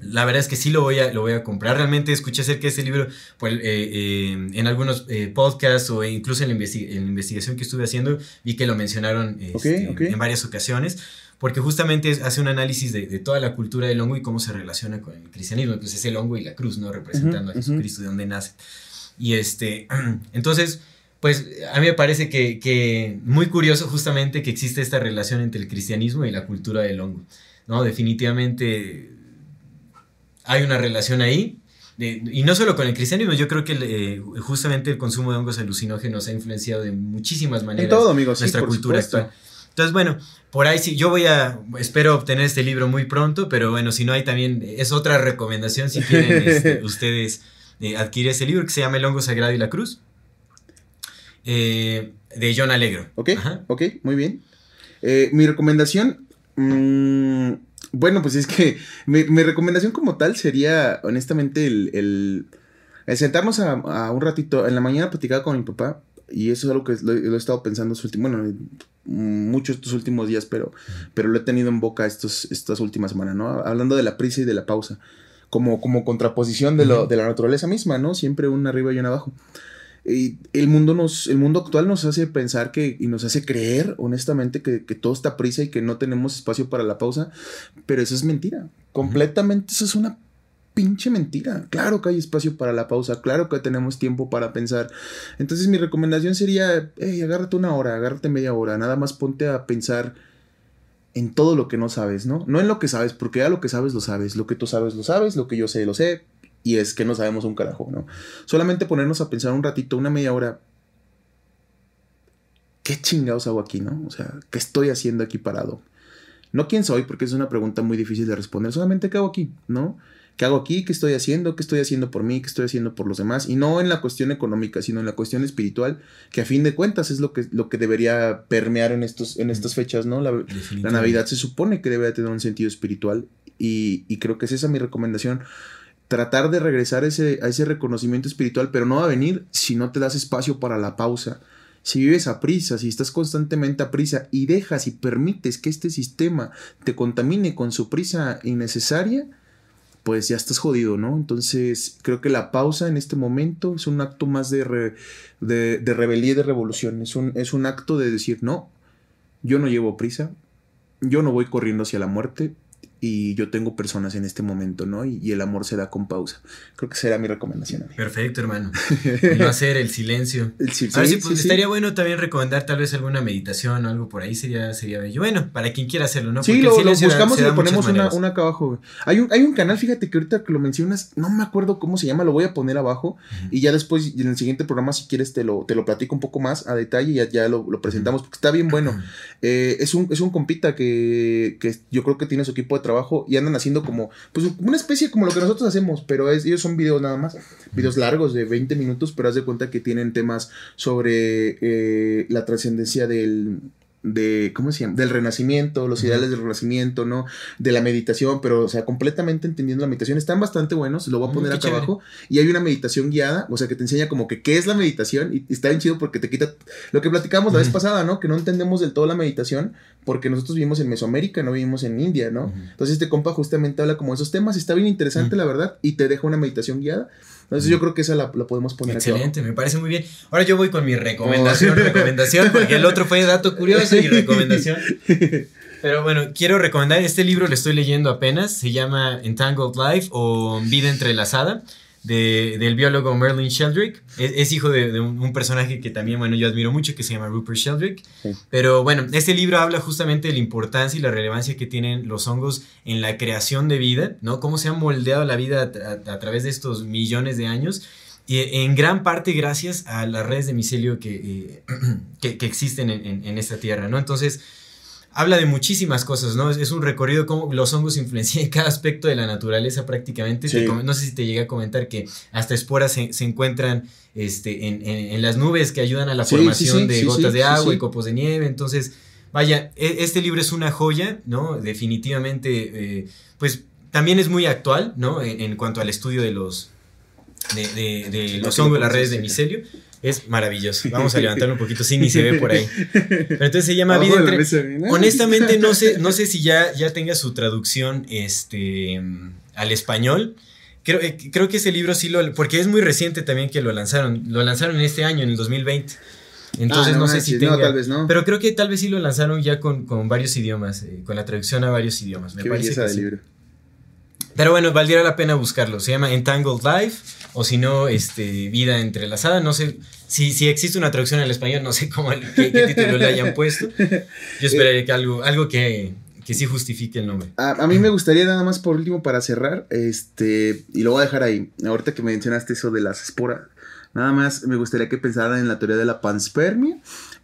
S1: La verdad es que sí lo voy a, lo voy a comprar. Realmente escuché acerca de este libro pues, eh, em, en algunos eh, podcasts o incluso en la, investigación que estuve haciendo. Vi que lo mencionaron este, en varias ocasiones porque justamente hace un análisis de, toda la cultura del hongo y cómo se relaciona con el cristianismo. Entonces es el hongo y la cruz, ¿no? Representando a Jesucristo, de donde nace. Y este, (clears throat) entonces, pues a mí me parece que, muy curioso justamente que existe esta relación entre el cristianismo y la cultura del hongo, ¿no? Definitivamente hay una relación ahí. y no solo con el cristianismo, yo creo que eh, justamente el consumo de hongos alucinógenos ha influenciado de muchísimas maneras
S2: en todo, amigos,
S1: nuestra cultura actual. Entonces, bueno, por ahí sí, yo voy a, espero obtener este libro muy pronto, pero bueno, si no hay también, es otra recomendación si quieren (laughs) este, ustedes eh, adquirir ese libro que se llama El hongo sagrado y la cruz, eh, de John Alegro.
S2: Ok, ok, muy bien. Eh, mi recomendación, mm, bueno, pues es que (laughs) mi, recomendación como tal sería, honestamente, el, el, sentarnos a, un ratito, en la mañana platicar con mi papá, y eso es algo que lo, he estado pensando su último, bueno, mucho estos últimos días, pero, pero lo he tenido en boca estos, estas últimas semanas, ¿no? Hablando de la prisa y de la pausa, como, como contraposición de, lo, de la naturaleza misma, ¿no? Siempre un arriba y un abajo. El mundo, nos, el mundo actual nos hace pensar que, y nos hace creer, honestamente, que, que todo está prisa y que no tenemos espacio para la pausa, pero eso es mentira. Completamente, eso es una pinche mentira. Claro que hay espacio para la pausa, claro que tenemos tiempo para pensar. Entonces mi recomendación sería, hey, agárrate una hora, agárrate media hora, nada más ponte a pensar en todo lo que no sabes, ¿no? No en lo que sabes, porque ya lo que sabes lo sabes, lo que tú sabes lo sabes, lo que yo sé lo sé, y es que no sabemos un carajo, ¿no? Solamente ponernos a pensar un ratito, una media hora. ¿Qué chingados hago aquí, no? O sea, ¿qué estoy haciendo aquí parado? No quién soy, porque es una pregunta muy difícil de responder, solamente qué hago aquí, ¿no? ¿Qué hago aquí? ¿Qué estoy haciendo? ¿Qué estoy haciendo por mí? ¿Qué estoy haciendo por los demás? Y no en la cuestión económica, sino en la cuestión espiritual, que a fin de cuentas es lo que, lo que debería permear en, estos, en estas fechas, ¿no? La, la Navidad se supone que debe tener un sentido espiritual y, y creo que es esa mi recomendación tratar de regresar ese, a ese reconocimiento espiritual, pero no va a venir si no te das espacio para la pausa. Si vives a prisa, si estás constantemente a prisa y dejas y permites que este sistema te contamine con su prisa innecesaria, pues ya estás jodido, ¿no? Entonces creo que la pausa en este momento es un acto más de, de, de, rebeldía y de revolución. Es un, es un acto de decir, no, yo no llevo prisa, yo no voy corriendo hacia la muerte, y yo tengo personas en este momento, ¿no? Y, el amor se da con pausa. Creo que será mi recomendación.
S1: Perfecto, hermano. (laughs) no hacer el silencio. El silencio. pues, estaría bueno también recomendar tal vez alguna meditación o algo por ahí, sería, sería bello. Bueno, para quien quiera hacerlo, ¿no?
S2: sí, lo, buscamos y le ponemos una, una, acá abajo. Hay un, hay un canal, fíjate que ahorita que lo mencionas, no me acuerdo cómo se llama, lo voy a poner abajo y ya después en el siguiente programa, si quieres, te lo, te lo platico un poco más a detalle y ya, ya lo, lo presentamos porque está bien bueno. Eh, es, un, es un compita que, que yo creo que tiene su equipo de trabajo y andan haciendo como, pues una especie como lo que nosotros hacemos, pero ellos son videos nada más, videos largos de 20 minutos, pero haz de cuenta que tienen temas sobre eh, la trascendencia del, de, ¿cómo se llama? Del renacimiento, los ideales del renacimiento, ¿no? De la meditación, pero, o sea, completamente entendiendo la meditación. Están bastante buenos, lo voy a mm, poner acá abajo. Y hay una meditación guiada, o sea, que te enseña como que qué es la meditación y, está bien chido porque te quita lo que platicamos la vez pasada, ¿no? Que no entendemos del todo la meditación porque nosotros vivimos en Mesoamérica, no vivimos en India, ¿no? Entonces este compa justamente habla como de esos temas, está bien interesante, la verdad, y te deja una meditación guiada. Entonces yo creo que esa la, podemos poner
S1: Excelente, me parece muy bien. Ahora yo voy con mi recomendación, oh. (laughs) recomendación, porque el otro fue dato curioso y recomendación. (laughs) Pero bueno, quiero recomendar, este libro lo estoy leyendo apenas, se llama Entangled Life o Vida Entrelazada de, del biólogo Merlin Sheldrake. Es, hijo de, un, personaje que también, bueno, yo admiro mucho, que se llama Rupert Sheldrake. Pero bueno, este libro habla justamente de la importancia y la relevancia que tienen los hongos en la creación de vida, ¿no? Cómo se ha moldeado la vida a, través de estos millones de años. Y en gran parte gracias a las redes de micelio que, eh, (clears throat) que, existen en, en, esta tierra, ¿no? Entonces, habla de muchísimas cosas, ¿no? Es, un recorrido cómo los hongos influencian en cada aspecto de la naturaleza prácticamente. no sé si te llegué a comentar que hasta esporas se, encuentran este, en, las nubes que ayudan a la formación de gotas de agua y copos de nieve. Entonces, vaya, e, este libro es una joya, ¿no? Definitivamente, eh, pues también es muy actual, ¿no? En, cuanto al estudio de los, de, de los hongos, las redes de micelio. Es maravilloso. Vamos a levantarlo un poquito, sí, ni se ve por ahí. (laughs) Pero entonces se llama Vida entre... Honestamente, no sé, (laughs) no sé si ya, ya tenga su traducción este, al español. Creo, eh, creo que ese libro sí lo... Porque es muy reciente también que lo lanzaron. Lo lanzaron en este año, en el 2020. Entonces ah, no, sé si tenga... tal vez no. Pero creo que tal vez sí lo lanzaron ya con, varios idiomas, eh, con la traducción a varios idiomas. Me parece que libro. Pero bueno, valdría la pena buscarlo. Se llama Entangled Life o si no, este, Vida Entrelazada. No sé si, si existe una traducción al español, no sé cómo, qué, título le hayan puesto. Yo esperaría que algo, algo que, que sí justifique el nombre.
S2: A, mí me gustaría nada más por último para cerrar, este, y lo voy a dejar ahí, ahorita que mencionaste eso de las esporas, nada más me gustaría que pensaran en la teoría de la panspermia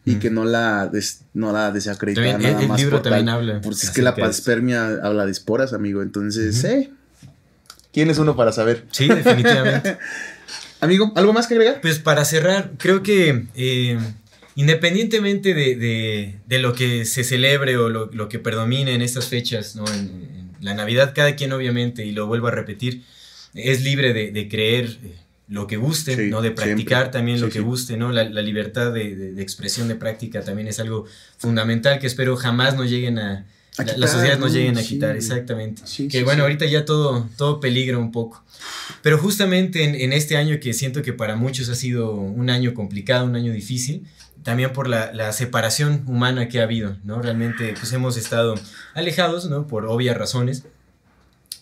S2: y que no la, no la desacreditaran más. El libro también habla. Porque es que la panspermia habla de esporas, amigo, entonces, eh, ¿Quién es uno para saber?
S1: Sí, definitivamente. (laughs)
S2: Amigo, ¿algo más que agregar?
S1: Pues para cerrar, creo que eh, independientemente de, lo que se celebre o lo, que predomine en estas fechas, ¿no? En, la Navidad, cada quien obviamente, y lo vuelvo a repetir, es libre de, creer eh, lo que guste, ¿no? De practicar también lo que guste, ¿no? La, libertad de, expresión de práctica también es algo fundamental que espero jamás nos lleguen a, las sociedades nos lleguen a quitar, exactamente. que bueno, ahorita ya todo, todo peligra un poco. Pero justamente en, este año que siento que para muchos ha sido un año complicado, un año difícil, también por la, separación humana que ha habido, ¿no? Realmente pues hemos estado alejados, ¿no? Por obvias razones.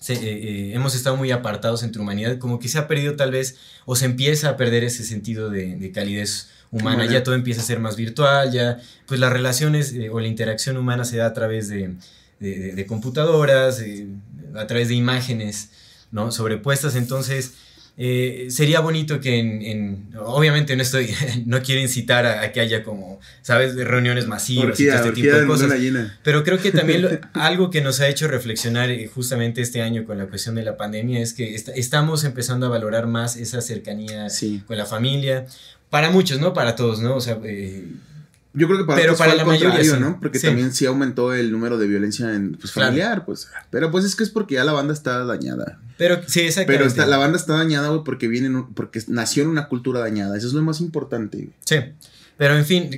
S1: Eh, eh, hemos estado muy apartados entre humanidad, como que se ha perdido tal vez, o se empieza a perder ese sentido de, de calidez humana, ya todo empieza a ser más virtual, ya pues las relaciones eh, o la interacción humana se da a través de, computadoras, a través de imágenes, ¿no? Sobrepuestas, entonces eh, sería bonito que en, obviamente no estoy, (laughs) no quiero incitar a, que haya como, sabes, reuniones masivas y todo este tipo de cosas. Pero creo que también (laughs) algo que nos ha hecho reflexionar eh, justamente este año con la cuestión de la pandemia es que estamos empezando a valorar más esa cercanía con la familia. Para muchos, ¿no? Para todos, ¿no? O sea, eh,
S2: yo creo que para, pero para la mayoría, ¿no? Porque también sí aumentó el número de violencia en, pues, familiar, pues. Pero pues es que es porque ya la banda está dañada.
S1: Pero sí, exactamente.
S2: Pero la banda está dañada, güey, porque viene, porque nació en una cultura dañada. Eso es lo más importante.
S1: Sí. Pero en fin,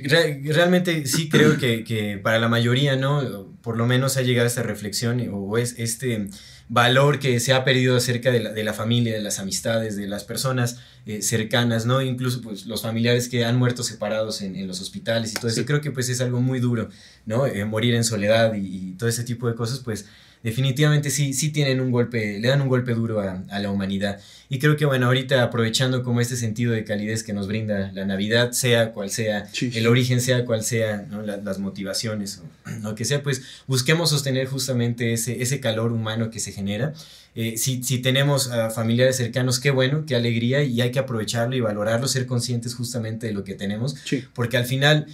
S1: realmente sí creo que, que, para la mayoría, ¿no? Por lo menos ha llegado esta reflexión o es este valor que se ha perdido acerca de la, de la familia, de las amistades, de las personas eh, cercanas, ¿no? Incluso pues los familiares que han muerto separados en, en los hospitales y todo eso. Creo que pues es algo muy duro, ¿no? Eh, morir en soledad y, y, todo ese tipo de cosas, pues definitivamente sí, sí tienen un golpe, le dan un golpe duro a, a, la humanidad. Y creo que, bueno, ahorita aprovechando como este sentido de calidez que nos brinda la Navidad, sea cual sea, el origen sea cual sea, ¿no? las motivaciones o (clears throat) lo que sea, pues busquemos sostener justamente ese, ese calor humano que se genera. Eh, si, si, tenemos familiares cercanos, qué bueno, qué alegría, y hay que aprovecharlo y valorarlo, ser conscientes justamente de lo que tenemos, porque al final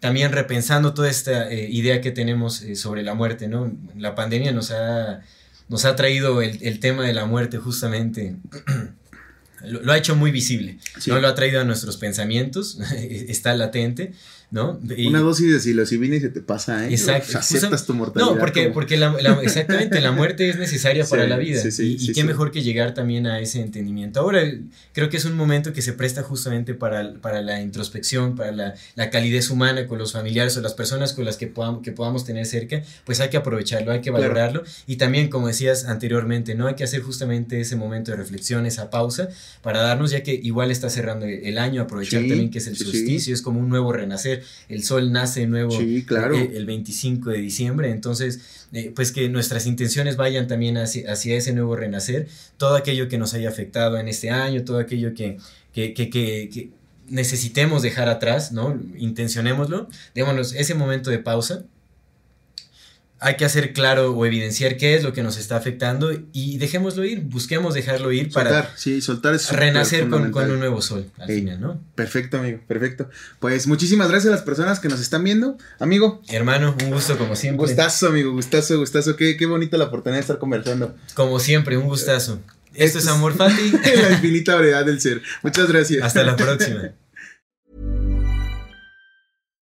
S1: también repensando toda esta eh, idea que tenemos eh, sobre la muerte, ¿no? La pandemia nos ha, nos ha traído el, tema de la muerte justamente, (clears throat) lo, ha hecho muy visible, ¿no? Lo ha traído a nuestros pensamientos, (laughs) está latente, ¿no?
S2: Una dosis de psilocibina y se te pasa, ¿eh? Exacto. aceptas tu mortalidad.
S1: No, porque, porque la, exactamente, la muerte es necesaria para la vida. y, qué mejor que llegar también a ese entendimiento. Ahora, creo que es un momento que se presta justamente para, para la introspección, para la, la, calidez humana con los familiares o las personas con las que podamos, que podamos tener cerca, pues hay que aprovecharlo, hay que valorarlo. Y también, como decías anteriormente, ¿no? Hay que hacer justamente ese momento de reflexión, esa pausa, para darnos, ya que igual está cerrando el año, aprovechar también que es el solsticio, es como un nuevo renacer el sol nace nuevo
S2: claro.
S1: Eh, el, 25 de diciembre, entonces, eh, pues que nuestras intenciones vayan también hacia, hacia, ese nuevo renacer, todo aquello que nos haya afectado en este año, todo aquello que, que, que, que necesitemos dejar atrás, ¿no? Intencionémoslo, démonos ese momento de pausa hay que hacer claro o evidenciar qué es lo que nos está afectando y dejémoslo ir, busquemos dejarlo ir
S2: para sí, soltar
S1: renacer con, un nuevo sol al final, ¿no?
S2: Perfecto, amigo, perfecto. Pues muchísimas gracias a las personas que nos están viendo, amigo.
S1: Hermano, un gusto como siempre.
S2: Gustazo, amigo, gustazo, gustazo. Qué, qué bonita la oportunidad de estar conversando.
S1: Como siempre, un gustazo. Esto, es Amor Fati. (laughs)
S2: la infinita variedad del ser. Muchas gracias.
S1: Hasta la próxima.